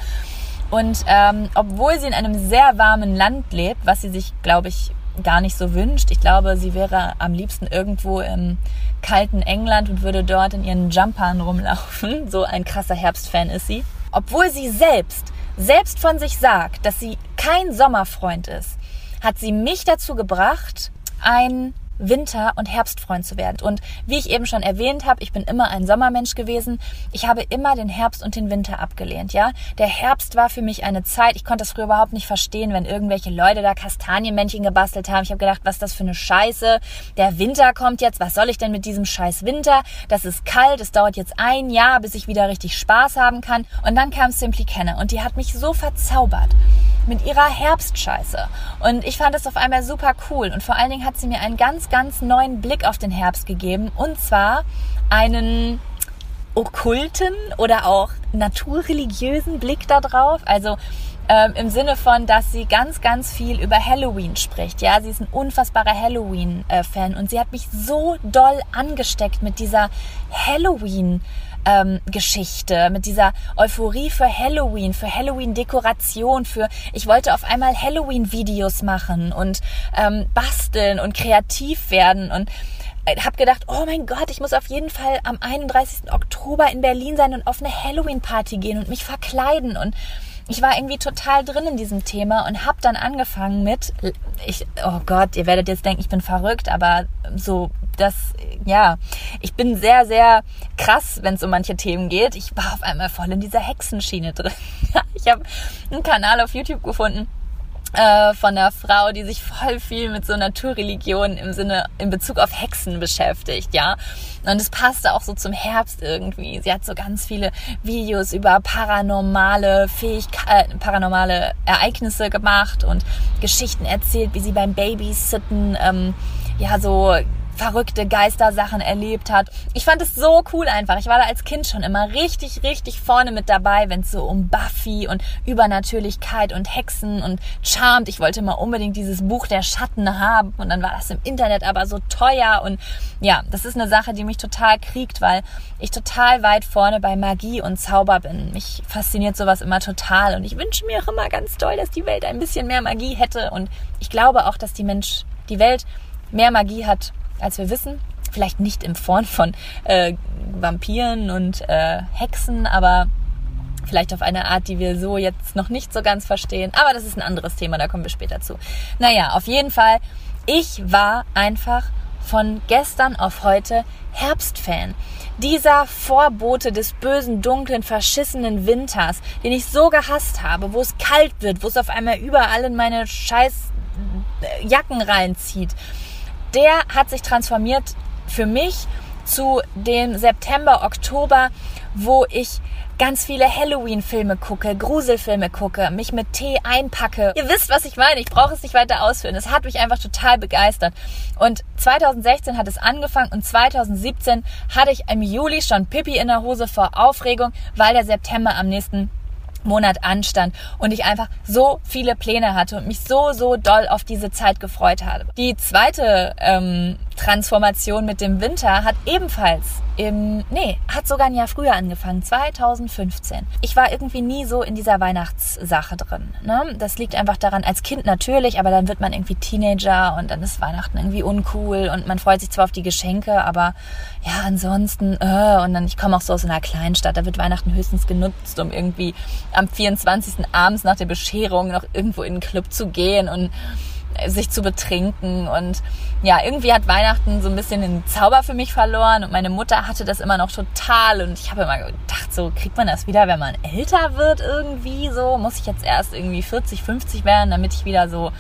[SPEAKER 1] Und ähm, obwohl sie in einem sehr warmen Land lebt, was sie sich, glaube ich, gar nicht so wünscht. Ich glaube, sie wäre am liebsten irgendwo im kalten England und würde dort in ihren Jumpern rumlaufen. So ein krasser Herbstfan ist sie. Obwohl sie selbst, selbst von sich sagt, dass sie kein Sommerfreund ist, hat sie mich dazu gebracht, ein Winter- und Herbstfreund zu werden. Und wie ich eben schon erwähnt habe, ich bin immer ein Sommermensch gewesen. Ich habe immer den Herbst und den Winter abgelehnt, ja. Der Herbst war für mich eine Zeit, ich konnte das früher überhaupt nicht verstehen, wenn irgendwelche Leute da Kastanienmännchen gebastelt haben. Ich habe gedacht, was ist das für eine Scheiße? Der Winter kommt jetzt, was soll ich denn mit diesem scheiß Winter? Das ist kalt, es dauert jetzt ein Jahr, bis ich wieder richtig Spaß haben kann. Und dann kam Simply Kenner und die hat mich so verzaubert mit ihrer Herbstscheiße. Und ich fand es auf einmal super cool. Und vor allen Dingen hat sie mir einen ganz, ganz neuen Blick auf den Herbst gegeben. Und zwar einen okkulten oder auch naturreligiösen Blick darauf. Also ähm, im Sinne von, dass sie ganz, ganz viel über Halloween spricht. Ja, sie ist ein unfassbarer Halloween-Fan und sie hat mich so doll angesteckt mit dieser Halloween- ähm, Geschichte, mit dieser Euphorie für Halloween, für Halloween-Dekoration, für ich wollte auf einmal Halloween-Videos machen und ähm, basteln und kreativ werden und äh, habe gedacht, oh mein Gott, ich muss auf jeden Fall am 31. Oktober in Berlin sein und auf eine Halloween-Party gehen und mich verkleiden und ich war irgendwie total drin in diesem Thema und habe dann angefangen mit, ich, oh Gott, ihr werdet jetzt denken, ich bin verrückt, aber so das, ja, ich bin sehr, sehr krass, wenn es um manche Themen geht. Ich war auf einmal voll in dieser Hexenschiene drin. ich habe einen Kanal auf YouTube gefunden äh, von einer Frau, die sich voll viel mit so Naturreligionen im Sinne, in Bezug auf Hexen beschäftigt, ja. Und es passte auch so zum Herbst irgendwie. Sie hat so ganz viele Videos über paranormale Fähigkeiten, äh, paranormale Ereignisse gemacht und Geschichten erzählt, wie sie beim Babysitten, ähm, ja, so verrückte Geistersachen erlebt hat. Ich fand es so cool einfach. Ich war da als Kind schon immer richtig, richtig vorne mit dabei, wenn es so um Buffy und Übernatürlichkeit und Hexen und Charmed. Ich wollte immer unbedingt dieses Buch der Schatten haben und dann war das im Internet aber so teuer und ja, das ist eine Sache, die mich total kriegt, weil ich total weit vorne bei Magie und Zauber bin. Mich fasziniert sowas immer total und ich wünsche mir auch immer ganz toll, dass die Welt ein bisschen mehr Magie hätte und ich glaube auch, dass die Mensch, die Welt mehr Magie hat als wir wissen. Vielleicht nicht in Form von äh, Vampiren und äh, Hexen, aber vielleicht auf eine Art, die wir so jetzt noch nicht so ganz verstehen. Aber das ist ein anderes Thema, da kommen wir später zu. Naja, auf jeden Fall, ich war einfach von gestern auf heute Herbstfan. Dieser Vorbote des bösen, dunklen, verschissenen Winters, den ich so gehasst habe, wo es kalt wird, wo es auf einmal überall in meine scheiß Jacken reinzieht der hat sich transformiert für mich zu dem September, Oktober, wo ich ganz viele Halloween-Filme gucke, Gruselfilme gucke, mich mit Tee einpacke. Ihr wisst, was ich meine. Ich brauche es nicht weiter ausführen. Es hat mich einfach total begeistert. Und 2016 hat es angefangen und 2017 hatte ich im Juli schon Pippi in der Hose vor Aufregung, weil der September am nächsten Monat anstand und ich einfach so viele Pläne hatte und mich so, so doll auf diese Zeit gefreut habe. Die zweite ähm, Transformation mit dem Winter hat ebenfalls im, nee, hat sogar ein Jahr früher angefangen, 2015. Ich war irgendwie nie so in dieser Weihnachtssache drin. Ne? Das liegt einfach daran, als Kind natürlich, aber dann wird man irgendwie Teenager und dann ist Weihnachten irgendwie uncool und man freut sich zwar auf die Geschenke, aber ja, ansonsten, äh, und dann, ich komme auch so aus einer Kleinstadt, da wird Weihnachten höchstens genutzt, um irgendwie am 24. abends nach der Bescherung noch irgendwo in den Club zu gehen und sich zu betrinken. Und ja, irgendwie hat Weihnachten so ein bisschen den Zauber für mich verloren und meine Mutter hatte das immer noch total. Und ich habe immer gedacht, so kriegt man das wieder, wenn man älter wird irgendwie so? Muss ich jetzt erst irgendwie 40, 50 werden, damit ich wieder so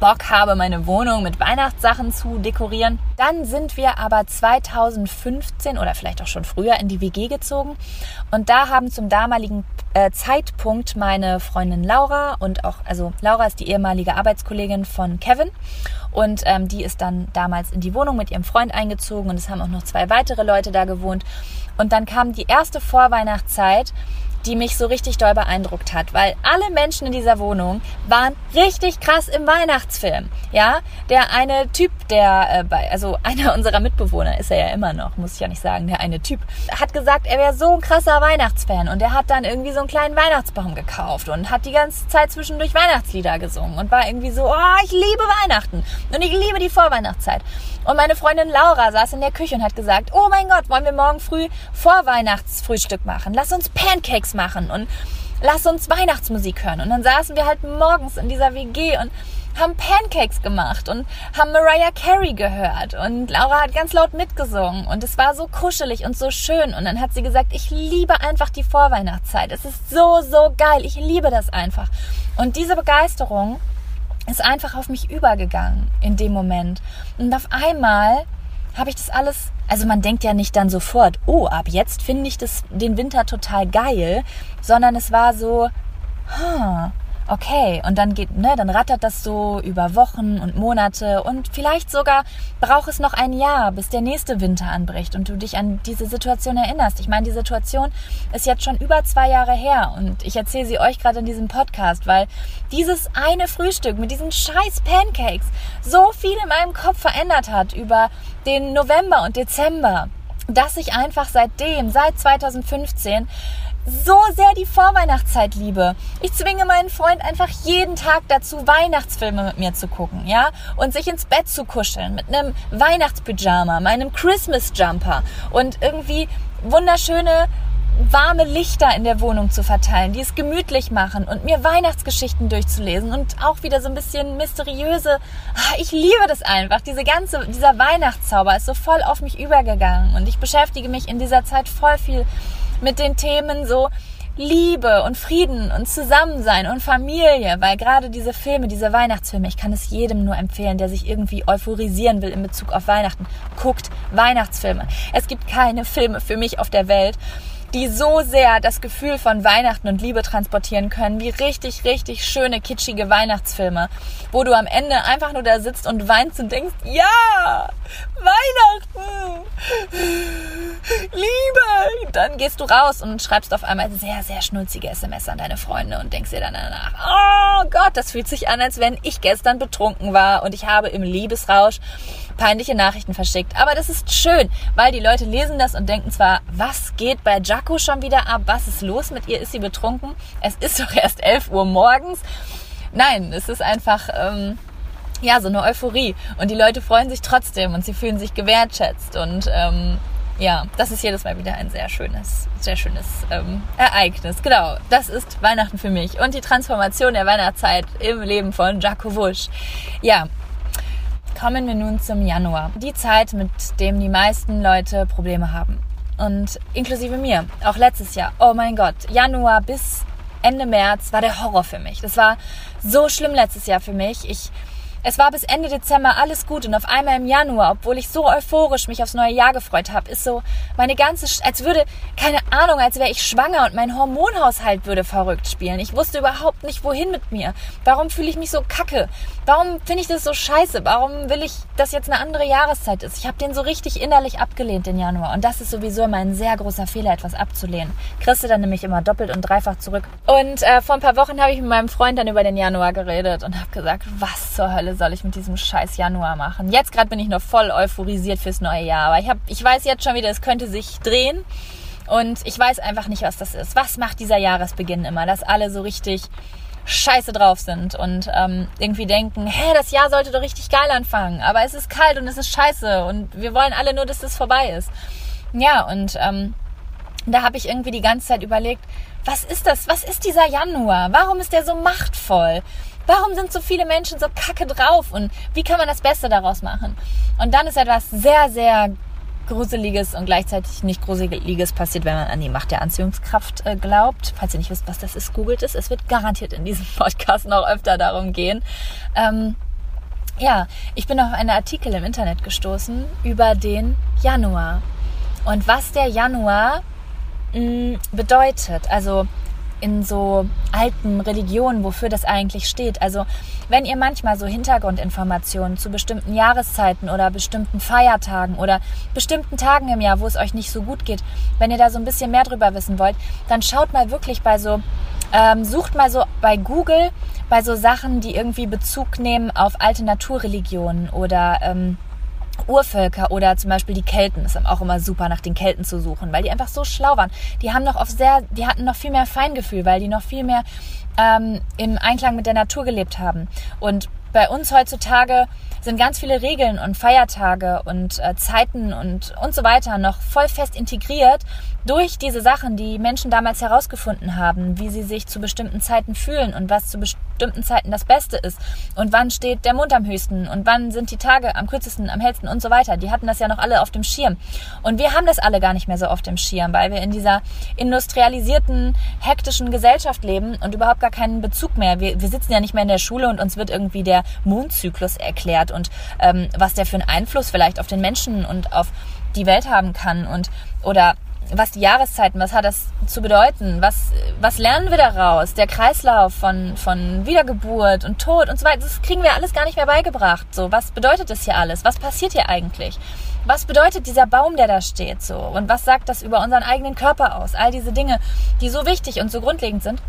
[SPEAKER 1] Bock habe, meine Wohnung mit Weihnachtssachen zu dekorieren. Dann sind wir aber 2015 oder vielleicht auch schon früher in die WG gezogen und da haben zum damaligen äh, Zeitpunkt meine Freundin Laura und auch, also Laura ist die ehemalige Arbeitskollegin von Kevin und ähm, die ist dann damals in die Wohnung mit ihrem Freund eingezogen und es haben auch noch zwei weitere Leute da gewohnt. Und dann kam die erste Vorweihnachtszeit die mich so richtig doll beeindruckt hat, weil alle Menschen in dieser Wohnung waren richtig krass im Weihnachtsfilm. Ja, der eine Typ, der äh, bei, also einer unserer Mitbewohner ist er ja immer noch, muss ich ja nicht sagen, der eine Typ, hat gesagt, er wäre so ein krasser Weihnachtsfan und er hat dann irgendwie so einen kleinen Weihnachtsbaum gekauft und hat die ganze Zeit zwischendurch Weihnachtslieder gesungen und war irgendwie so, oh, ich liebe Weihnachten und ich liebe die Vorweihnachtszeit. Und meine Freundin Laura saß in der Küche und hat gesagt, oh mein Gott, wollen wir morgen früh Vorweihnachtsfrühstück machen? Lass uns Pancakes machen und lass uns Weihnachtsmusik hören. Und dann saßen wir halt morgens in dieser WG und haben Pancakes gemacht und haben Mariah Carey gehört und Laura hat ganz laut mitgesungen und es war so kuschelig und so schön und dann hat sie gesagt, ich liebe einfach die Vorweihnachtszeit. Es ist so, so geil. Ich liebe das einfach. Und diese Begeisterung ist einfach auf mich übergegangen in dem Moment. Und auf einmal habe ich das alles, also man denkt ja nicht dann sofort, oh, ab jetzt finde ich das, den Winter total geil, sondern es war so, huh, okay, und dann geht, ne, dann rattert das so über Wochen und Monate und vielleicht sogar braucht es noch ein Jahr, bis der nächste Winter anbricht und du dich an diese Situation erinnerst. Ich meine, die Situation ist jetzt schon über zwei Jahre her und ich erzähle sie euch gerade in diesem Podcast, weil dieses eine Frühstück mit diesen scheiß Pancakes so viel in meinem Kopf verändert hat über den November und Dezember, dass ich einfach seitdem, seit 2015, so sehr die Vorweihnachtszeit liebe. Ich zwinge meinen Freund einfach jeden Tag dazu, Weihnachtsfilme mit mir zu gucken, ja? Und sich ins Bett zu kuscheln mit einem Weihnachtspyjama, meinem Christmas Jumper und irgendwie wunderschöne warme Lichter in der Wohnung zu verteilen, die es gemütlich machen und mir Weihnachtsgeschichten durchzulesen und auch wieder so ein bisschen mysteriöse. Ah, ich liebe das einfach. Diese ganze, dieser Weihnachtszauber ist so voll auf mich übergegangen und ich beschäftige mich in dieser Zeit voll viel mit den Themen so Liebe und Frieden und Zusammensein und Familie, weil gerade diese Filme, diese Weihnachtsfilme, ich kann es jedem nur empfehlen, der sich irgendwie euphorisieren will in Bezug auf Weihnachten, guckt Weihnachtsfilme. Es gibt keine Filme für mich auf der Welt, die so sehr das Gefühl von Weihnachten und Liebe transportieren können, wie richtig, richtig schöne, kitschige Weihnachtsfilme, wo du am Ende einfach nur da sitzt und weinst und denkst, ja, Weihnachten, Liebe. Dann gehst du raus und schreibst auf einmal sehr, sehr schnulzige SMS an deine Freunde und denkst dir dann danach, oh Gott, das fühlt sich an, als wenn ich gestern betrunken war und ich habe im Liebesrausch peinliche Nachrichten verschickt. Aber das ist schön, weil die Leute lesen das und denken zwar, was geht bei Jaco schon wieder ab? Was ist los mit ihr? Ist sie betrunken? Es ist doch erst 11 Uhr morgens. Nein, es ist einfach, ähm, ja, so eine Euphorie. Und die Leute freuen sich trotzdem und sie fühlen sich gewertschätzt. Und ähm, ja, das ist jedes Mal wieder ein sehr schönes, sehr schönes ähm, Ereignis. Genau, das ist Weihnachten für mich und die Transformation der Weihnachtszeit im Leben von Jaco Wusch. Ja, Kommen wir nun zum Januar. Die Zeit, mit dem die meisten Leute Probleme haben. Und inklusive mir. Auch letztes Jahr. Oh mein Gott. Januar bis Ende März war der Horror für mich. Das war so schlimm letztes Jahr für mich. Ich es war bis Ende Dezember alles gut und auf einmal im Januar, obwohl ich so euphorisch mich aufs neue Jahr gefreut habe, ist so meine ganze, als würde, keine Ahnung, als wäre ich schwanger und mein Hormonhaushalt würde verrückt spielen. Ich wusste überhaupt nicht, wohin mit mir. Warum fühle ich mich so kacke? Warum finde ich das so scheiße? Warum will ich, dass jetzt eine andere Jahreszeit ist? Ich habe den so richtig innerlich abgelehnt, den Januar. Und das ist sowieso immer ein sehr großer Fehler, etwas abzulehnen. Kriegst du dann nämlich immer doppelt und dreifach zurück. Und äh, vor ein paar Wochen habe ich mit meinem Freund dann über den Januar geredet und habe gesagt, was zur Hölle soll ich mit diesem scheiß Januar machen? Jetzt gerade bin ich noch voll euphorisiert fürs neue Jahr, aber ich, hab, ich weiß jetzt schon wieder, es könnte sich drehen und ich weiß einfach nicht, was das ist. Was macht dieser Jahresbeginn immer, dass alle so richtig scheiße drauf sind und ähm, irgendwie denken, hä, das Jahr sollte doch richtig geil anfangen, aber es ist kalt und es ist scheiße und wir wollen alle nur, dass das vorbei ist. Ja, und ähm, da habe ich irgendwie die ganze Zeit überlegt, was ist das? Was ist dieser Januar? Warum ist der so machtvoll? Warum sind so viele Menschen so kacke drauf und wie kann man das Beste daraus machen? Und dann ist etwas sehr, sehr Gruseliges und gleichzeitig nicht Gruseliges passiert, wenn man an die Macht der Anziehungskraft äh, glaubt. Falls ihr nicht wisst, was das ist, googelt es. Es wird garantiert in diesem Podcast noch öfter darum gehen. Ähm, ja, ich bin auf einen Artikel im Internet gestoßen über den Januar und was der Januar mh, mm, bedeutet. Also in so alten Religionen, wofür das eigentlich steht. Also wenn ihr manchmal so Hintergrundinformationen zu bestimmten Jahreszeiten oder bestimmten Feiertagen oder bestimmten Tagen im Jahr, wo es euch nicht so gut geht, wenn ihr da so ein bisschen mehr drüber wissen wollt, dann schaut mal wirklich bei so, ähm, sucht mal so bei Google bei so Sachen, die irgendwie Bezug nehmen auf alte Naturreligionen oder ähm, Urvölker oder zum Beispiel die Kelten. Ist auch immer super, nach den Kelten zu suchen, weil die einfach so schlau waren. Die haben noch auf sehr, die hatten noch viel mehr Feingefühl, weil die noch viel mehr ähm, im Einklang mit der Natur gelebt haben. Und bei uns heutzutage sind ganz viele Regeln und Feiertage und äh, Zeiten und, und so weiter noch voll fest integriert durch diese Sachen, die Menschen damals herausgefunden haben, wie sie sich zu bestimmten Zeiten fühlen und was zu bestimmten Zeiten das Beste ist und wann steht der Mond am höchsten und wann sind die Tage am kürzesten, am hellsten und so weiter. Die hatten das ja noch alle auf dem Schirm. Und wir haben das alle gar nicht mehr so auf dem Schirm, weil wir in dieser industrialisierten, hektischen Gesellschaft leben und überhaupt gar keinen Bezug mehr. Wir, wir sitzen ja nicht mehr in der Schule und uns wird irgendwie der Mondzyklus erklärt und ähm, was der für einen Einfluss vielleicht auf den Menschen und auf die Welt haben kann und oder was die Jahreszeiten, was hat das zu bedeuten? Was, was lernen wir daraus? Der Kreislauf von, von Wiedergeburt und Tod und so weiter, das kriegen wir alles gar nicht mehr beigebracht. So, was bedeutet das hier alles? Was passiert hier eigentlich? Was bedeutet dieser Baum, der da steht? So, und was sagt das über unseren eigenen Körper aus? All diese Dinge, die so wichtig und so grundlegend sind.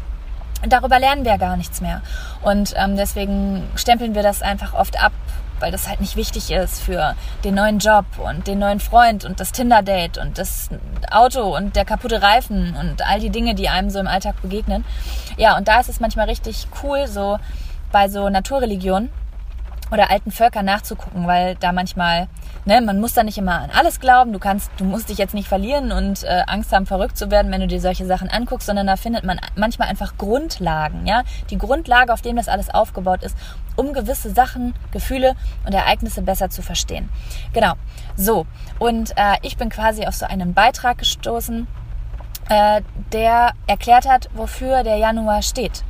[SPEAKER 1] Darüber lernen wir gar nichts mehr. Und ähm, deswegen stempeln wir das einfach oft ab weil das halt nicht wichtig ist für den neuen Job und den neuen Freund und das Tinder-Date und das Auto und der kaputte Reifen und all die Dinge, die einem so im Alltag begegnen. Ja, und da ist es manchmal richtig cool, so bei so Naturreligionen oder alten Völkern nachzugucken, weil da manchmal, ne, man muss da nicht immer an alles glauben. Du kannst, du musst dich jetzt nicht verlieren und äh, Angst haben, verrückt zu werden, wenn du dir solche Sachen anguckst, sondern da findet man manchmal einfach Grundlagen, ja, die Grundlage, auf dem das alles aufgebaut ist, um gewisse Sachen, Gefühle und Ereignisse besser zu verstehen. Genau. So und äh, ich bin quasi auf so einen Beitrag gestoßen, äh, der erklärt hat, wofür der Januar steht.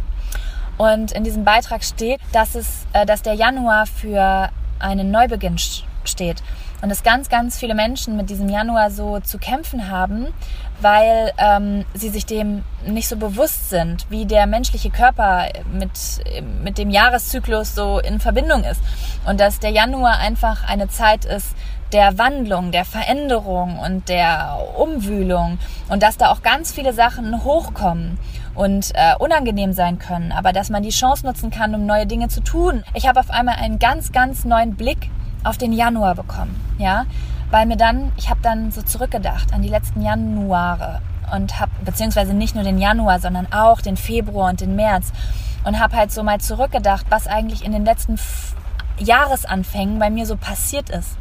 [SPEAKER 1] Und in diesem Beitrag steht, dass, es, äh, dass der Januar für einen Neubeginn steht. Und dass ganz, ganz viele Menschen mit diesem Januar so zu kämpfen haben, weil ähm, sie sich dem nicht so bewusst sind, wie der menschliche Körper mit, mit dem Jahreszyklus so in Verbindung ist. Und dass der Januar einfach eine Zeit ist, der Wandlung, der Veränderung und der Umwühlung und dass da auch ganz viele Sachen hochkommen und äh, unangenehm sein können, aber dass man die Chance nutzen kann, um neue Dinge zu tun. Ich habe auf einmal einen ganz, ganz neuen Blick auf den Januar bekommen, ja, weil mir dann, ich habe dann so zurückgedacht an die letzten Januare und habe, beziehungsweise nicht nur den Januar, sondern auch den Februar und den März und habe halt so mal zurückgedacht, was eigentlich in den letzten Jahresanfängen bei mir so passiert ist.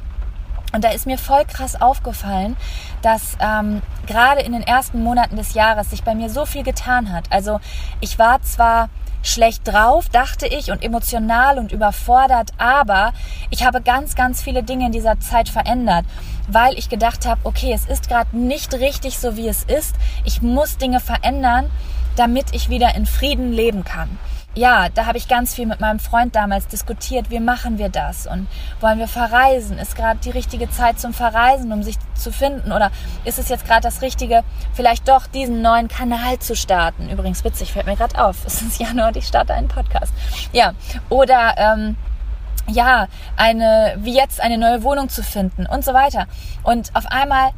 [SPEAKER 1] Und da ist mir voll krass aufgefallen, dass ähm, gerade in den ersten Monaten des Jahres sich bei mir so viel getan hat. Also ich war zwar schlecht drauf, dachte ich, und emotional und überfordert, aber ich habe ganz, ganz viele Dinge in dieser Zeit verändert, weil ich gedacht habe, okay, es ist gerade nicht richtig so, wie es ist. Ich muss Dinge verändern, damit ich wieder in Frieden leben kann ja, da habe ich ganz viel mit meinem Freund damals diskutiert, wie machen wir das und wollen wir verreisen? Ist gerade die richtige Zeit zum Verreisen, um sich zu finden oder ist es jetzt gerade das Richtige, vielleicht doch diesen neuen Kanal zu starten? Übrigens witzig, fällt mir gerade auf, es ist Januar und ich starte einen Podcast. Ja, oder ähm, ja, eine, wie jetzt eine neue Wohnung zu finden und so weiter. Und auf einmal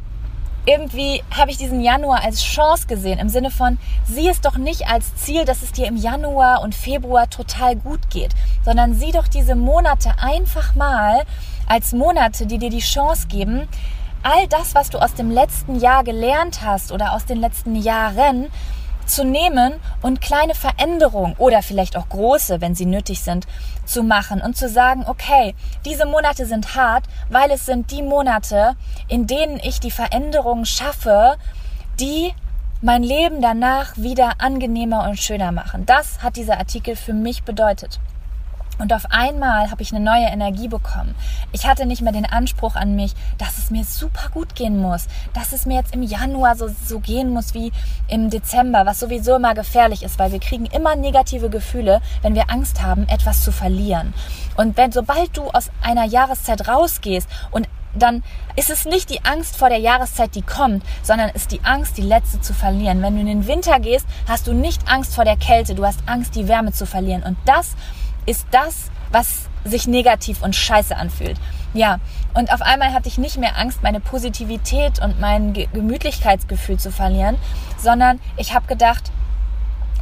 [SPEAKER 1] irgendwie habe ich diesen Januar als Chance gesehen, im Sinne von, sieh es doch nicht als Ziel, dass es dir im Januar und Februar total gut geht, sondern sieh doch diese Monate einfach mal als Monate, die dir die Chance geben, all das, was du aus dem letzten Jahr gelernt hast oder aus den letzten Jahren, zu nehmen und kleine Veränderungen oder vielleicht auch große, wenn sie nötig sind, zu machen und zu sagen, okay, diese Monate sind hart, weil es sind die Monate, in denen ich die Veränderungen schaffe, die mein Leben danach wieder angenehmer und schöner machen. Das hat dieser Artikel für mich bedeutet. Und auf einmal habe ich eine neue Energie bekommen. Ich hatte nicht mehr den Anspruch an mich, dass es mir super gut gehen muss, dass es mir jetzt im Januar so, so gehen muss wie im Dezember, was sowieso immer gefährlich ist, weil wir kriegen immer negative Gefühle, wenn wir Angst haben, etwas zu verlieren. Und wenn sobald du aus einer Jahreszeit rausgehst und dann ist es nicht die Angst vor der Jahreszeit, die kommt, sondern ist die Angst, die letzte zu verlieren. Wenn du in den Winter gehst, hast du nicht Angst vor der Kälte, du hast Angst, die Wärme zu verlieren. Und das ist das, was sich negativ und scheiße anfühlt. Ja, und auf einmal hatte ich nicht mehr Angst, meine Positivität und mein Gemütlichkeitsgefühl zu verlieren, sondern ich habe gedacht,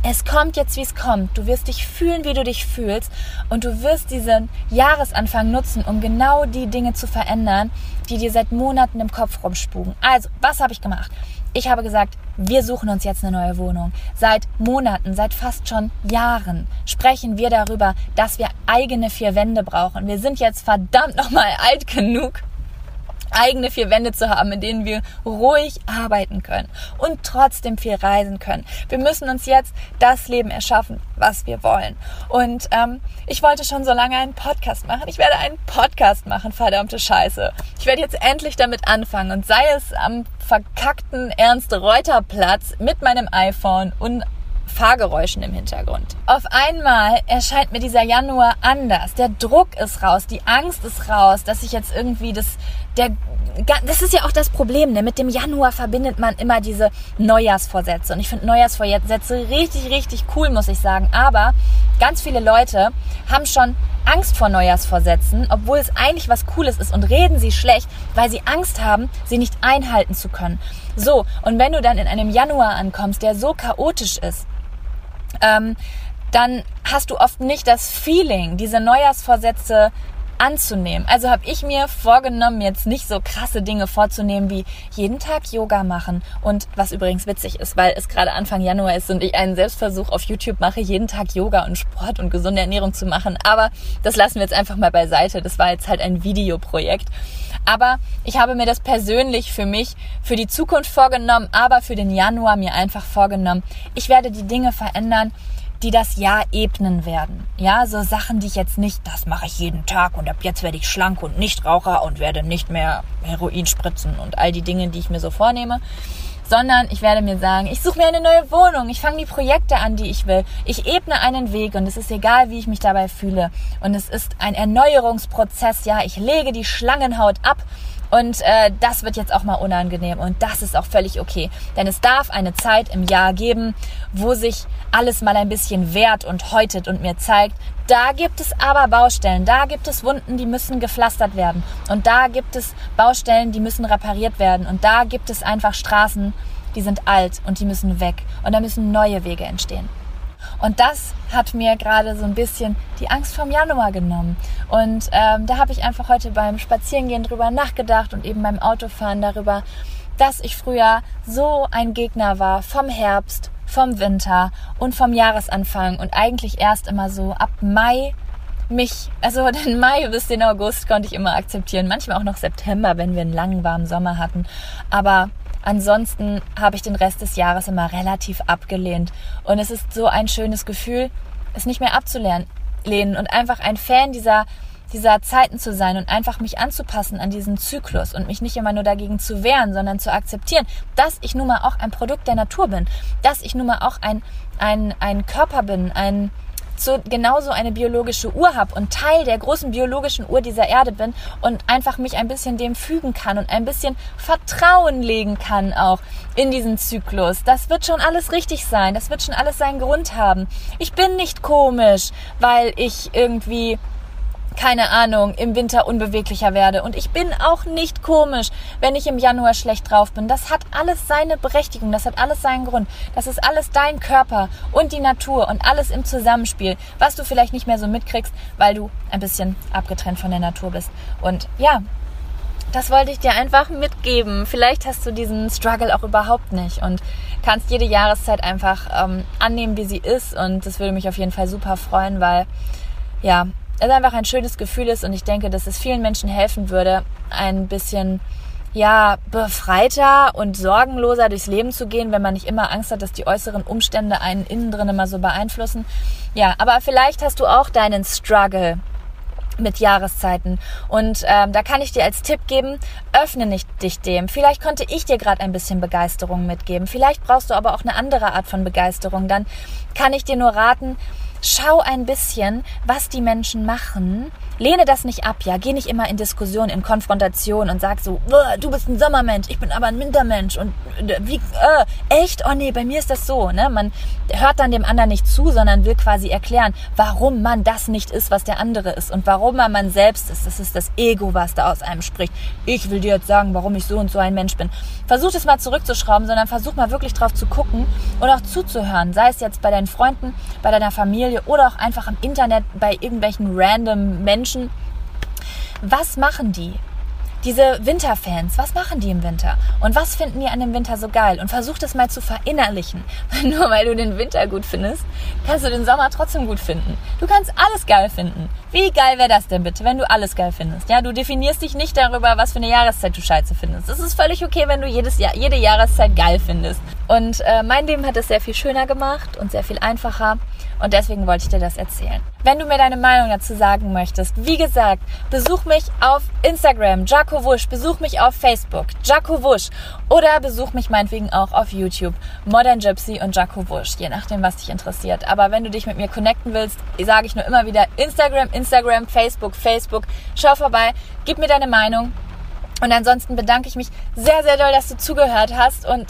[SPEAKER 1] es kommt jetzt, wie es kommt. Du wirst dich fühlen, wie du dich fühlst. Und du wirst diesen Jahresanfang nutzen, um genau die Dinge zu verändern, die dir seit Monaten im Kopf rumspugen. Also, was habe ich gemacht? Ich habe gesagt, wir suchen uns jetzt eine neue Wohnung. Seit Monaten, seit fast schon Jahren sprechen wir darüber, dass wir eigene vier Wände brauchen. Wir sind jetzt verdammt nochmal alt genug, eigene vier Wände zu haben, in denen wir ruhig arbeiten können und trotzdem viel reisen können. Wir müssen uns jetzt das Leben erschaffen, was wir wollen. Und ähm, ich wollte schon so lange einen Podcast machen. Ich werde einen Podcast machen, verdammte Scheiße. Ich werde jetzt endlich damit anfangen und sei es am verkackten Ernst-Reuter-Platz mit meinem iPhone und Fahrgeräuschen im Hintergrund. Auf einmal erscheint mir dieser Januar anders. Der Druck ist raus, die Angst ist raus, dass ich jetzt irgendwie das, der, das ist ja auch das Problem, ne? Mit dem Januar verbindet man immer diese Neujahrsvorsätze. Und ich finde Neujahrsvorsätze richtig, richtig cool, muss ich sagen. Aber ganz viele Leute haben schon Angst vor Neujahrsvorsätzen, obwohl es eigentlich was Cooles ist und reden sie schlecht, weil sie Angst haben, sie nicht einhalten zu können. So, und wenn du dann in einem Januar ankommst, der so chaotisch ist, ähm, dann hast du oft nicht das Feeling, diese Neujahrsvorsätze anzunehmen. Also habe ich mir vorgenommen, jetzt nicht so krasse Dinge vorzunehmen wie jeden Tag Yoga machen. Und was übrigens witzig ist, weil es gerade Anfang Januar ist und ich einen Selbstversuch auf YouTube mache, jeden Tag Yoga und Sport und gesunde Ernährung zu machen. Aber das lassen wir jetzt einfach mal beiseite. Das war jetzt halt ein Videoprojekt. Aber ich habe mir das persönlich für mich, für die Zukunft vorgenommen, aber für den Januar mir einfach vorgenommen. Ich werde die Dinge verändern, die das Jahr ebnen werden. Ja, so Sachen, die ich jetzt nicht, das mache ich jeden Tag und ab jetzt werde ich schlank und nicht Raucher und werde nicht mehr Heroin spritzen und all die Dinge, die ich mir so vornehme. Sondern ich werde mir sagen, ich suche mir eine neue Wohnung, ich fange die Projekte an, die ich will. Ich ebne einen Weg und es ist egal, wie ich mich dabei fühle. Und es ist ein Erneuerungsprozess, ja, ich lege die Schlangenhaut ab und äh, das wird jetzt auch mal unangenehm und das ist auch völlig okay. Denn es darf eine Zeit im Jahr geben, wo sich alles mal ein bisschen wehrt und häutet und mir zeigt, da gibt es aber Baustellen, da gibt es Wunden, die müssen gepflastert werden. Und da gibt es Baustellen, die müssen repariert werden. Und da gibt es einfach Straßen, die sind alt und die müssen weg. Und da müssen neue Wege entstehen. Und das hat mir gerade so ein bisschen die Angst vom Januar genommen. Und ähm, da habe ich einfach heute beim Spazierengehen drüber nachgedacht und eben beim Autofahren darüber, dass ich früher so ein Gegner war vom Herbst, vom Winter und vom Jahresanfang und eigentlich erst immer so ab Mai mich, also den Mai bis den August konnte ich immer akzeptieren, manchmal auch noch September, wenn wir einen langen warmen Sommer hatten, aber Ansonsten habe ich den Rest des Jahres immer relativ abgelehnt. Und es ist so ein schönes Gefühl, es nicht mehr abzulehnen. Und einfach ein Fan dieser, dieser Zeiten zu sein und einfach mich anzupassen an diesen Zyklus und mich nicht immer nur dagegen zu wehren, sondern zu akzeptieren, dass ich nun mal auch ein Produkt der Natur bin, dass ich nun mal auch ein, ein, ein Körper bin, ein, so genauso eine biologische Uhr habe und Teil der großen biologischen Uhr dieser Erde bin und einfach mich ein bisschen dem fügen kann und ein bisschen Vertrauen legen kann auch in diesen Zyklus. Das wird schon alles richtig sein. Das wird schon alles seinen Grund haben. Ich bin nicht komisch, weil ich irgendwie keine Ahnung, im Winter unbeweglicher werde. Und ich bin auch nicht komisch, wenn ich im Januar schlecht drauf bin. Das hat alles seine Berechtigung, das hat alles seinen Grund. Das ist alles dein Körper und die Natur und alles im Zusammenspiel, was du vielleicht nicht mehr so mitkriegst, weil du ein bisschen abgetrennt von der Natur bist. Und ja, das wollte ich dir einfach mitgeben. Vielleicht hast du diesen Struggle auch überhaupt nicht und kannst jede Jahreszeit einfach ähm, annehmen, wie sie ist. Und das würde mich auf jeden Fall super freuen, weil ja, es einfach ein schönes Gefühl ist und ich denke, dass es vielen Menschen helfen würde, ein bisschen ja, befreiter und sorgenloser durchs Leben zu gehen, wenn man nicht immer Angst hat, dass die äußeren Umstände einen innen drin immer so beeinflussen. Ja, aber vielleicht hast du auch deinen Struggle mit Jahreszeiten. Und ähm, da kann ich dir als Tipp geben, öffne nicht dich dem. Vielleicht konnte ich dir gerade ein bisschen Begeisterung mitgeben. Vielleicht brauchst du aber auch eine andere Art von Begeisterung. Dann kann ich dir nur raten, schau ein bisschen, was die Menschen machen. Lehne das nicht ab, ja. Geh nicht immer in Diskussion, in Konfrontation und sag so, du bist ein Sommermensch, ich bin aber ein Wintermensch und äh, wie, äh, echt? Oh nee, bei mir ist das so, ne? Man hört dann dem anderen nicht zu, sondern will quasi erklären, warum man das nicht ist, was der andere ist und warum man man selbst ist. Das ist das Ego, was da aus einem spricht. Ich will dir jetzt sagen, warum ich so und so ein Mensch bin. Versuch es mal zurückzuschrauben, sondern versuch mal wirklich drauf zu gucken und auch zuzuhören. Sei es jetzt bei deinen Freunden, bei deiner Familie oder auch einfach im Internet bei irgendwelchen random Menschen. Was machen die? diese Winterfans, was machen die im Winter? Und was finden die an dem Winter so geil? Und versuch das mal zu verinnerlichen. Nur weil du den Winter gut findest, kannst du den Sommer trotzdem gut finden. Du kannst alles geil finden. Wie geil wäre das denn bitte, wenn du alles geil findest? Ja, du definierst dich nicht darüber, was für eine Jahreszeit du scheiße findest. Es ist völlig okay, wenn du jedes Jahr, jede Jahreszeit geil findest. Und äh, mein Leben hat es sehr viel schöner gemacht und sehr viel einfacher. Und deswegen wollte ich dir das erzählen. Wenn du mir deine Meinung dazu sagen möchtest, wie gesagt, besuch mich auf Instagram, Jaco Wusch, besuch mich auf Facebook, Jaco Wusch oder besuch mich meinetwegen auch auf YouTube, Modern Gypsy und Jaco Wusch, je nachdem, was dich interessiert. Aber wenn du dich mit mir connecten willst, sage ich nur immer wieder Instagram, Instagram, Facebook, Facebook. Schau vorbei, gib mir deine Meinung. Und ansonsten bedanke ich mich sehr, sehr doll, dass du zugehört hast und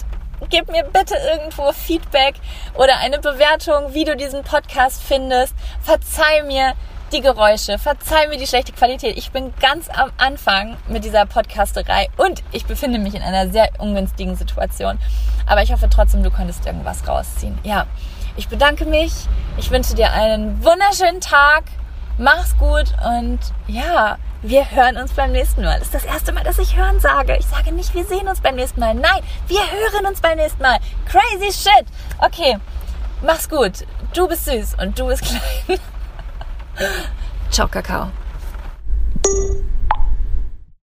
[SPEAKER 1] gib mir bitte irgendwo Feedback oder eine Bewertung, wie du diesen Podcast findest. Verzeih mir die Geräusche, verzeih mir die schlechte Qualität. Ich bin ganz am Anfang mit dieser Podcasterei und ich befinde mich in einer sehr ungünstigen Situation. Aber ich hoffe trotzdem, du konntest irgendwas rausziehen. Ja, ich bedanke mich. Ich wünsche dir einen wunderschönen Tag. Mach's gut und ja, wir hören uns beim nächsten Mal. Das ist das erste Mal, dass ich hören sage. Ich sage nicht, wir sehen uns beim nächsten Mal. Nein, wir hören uns beim nächsten Mal. Crazy shit. Okay, mach's gut. Du bist süß und du bist klein. Ciao, Kakao.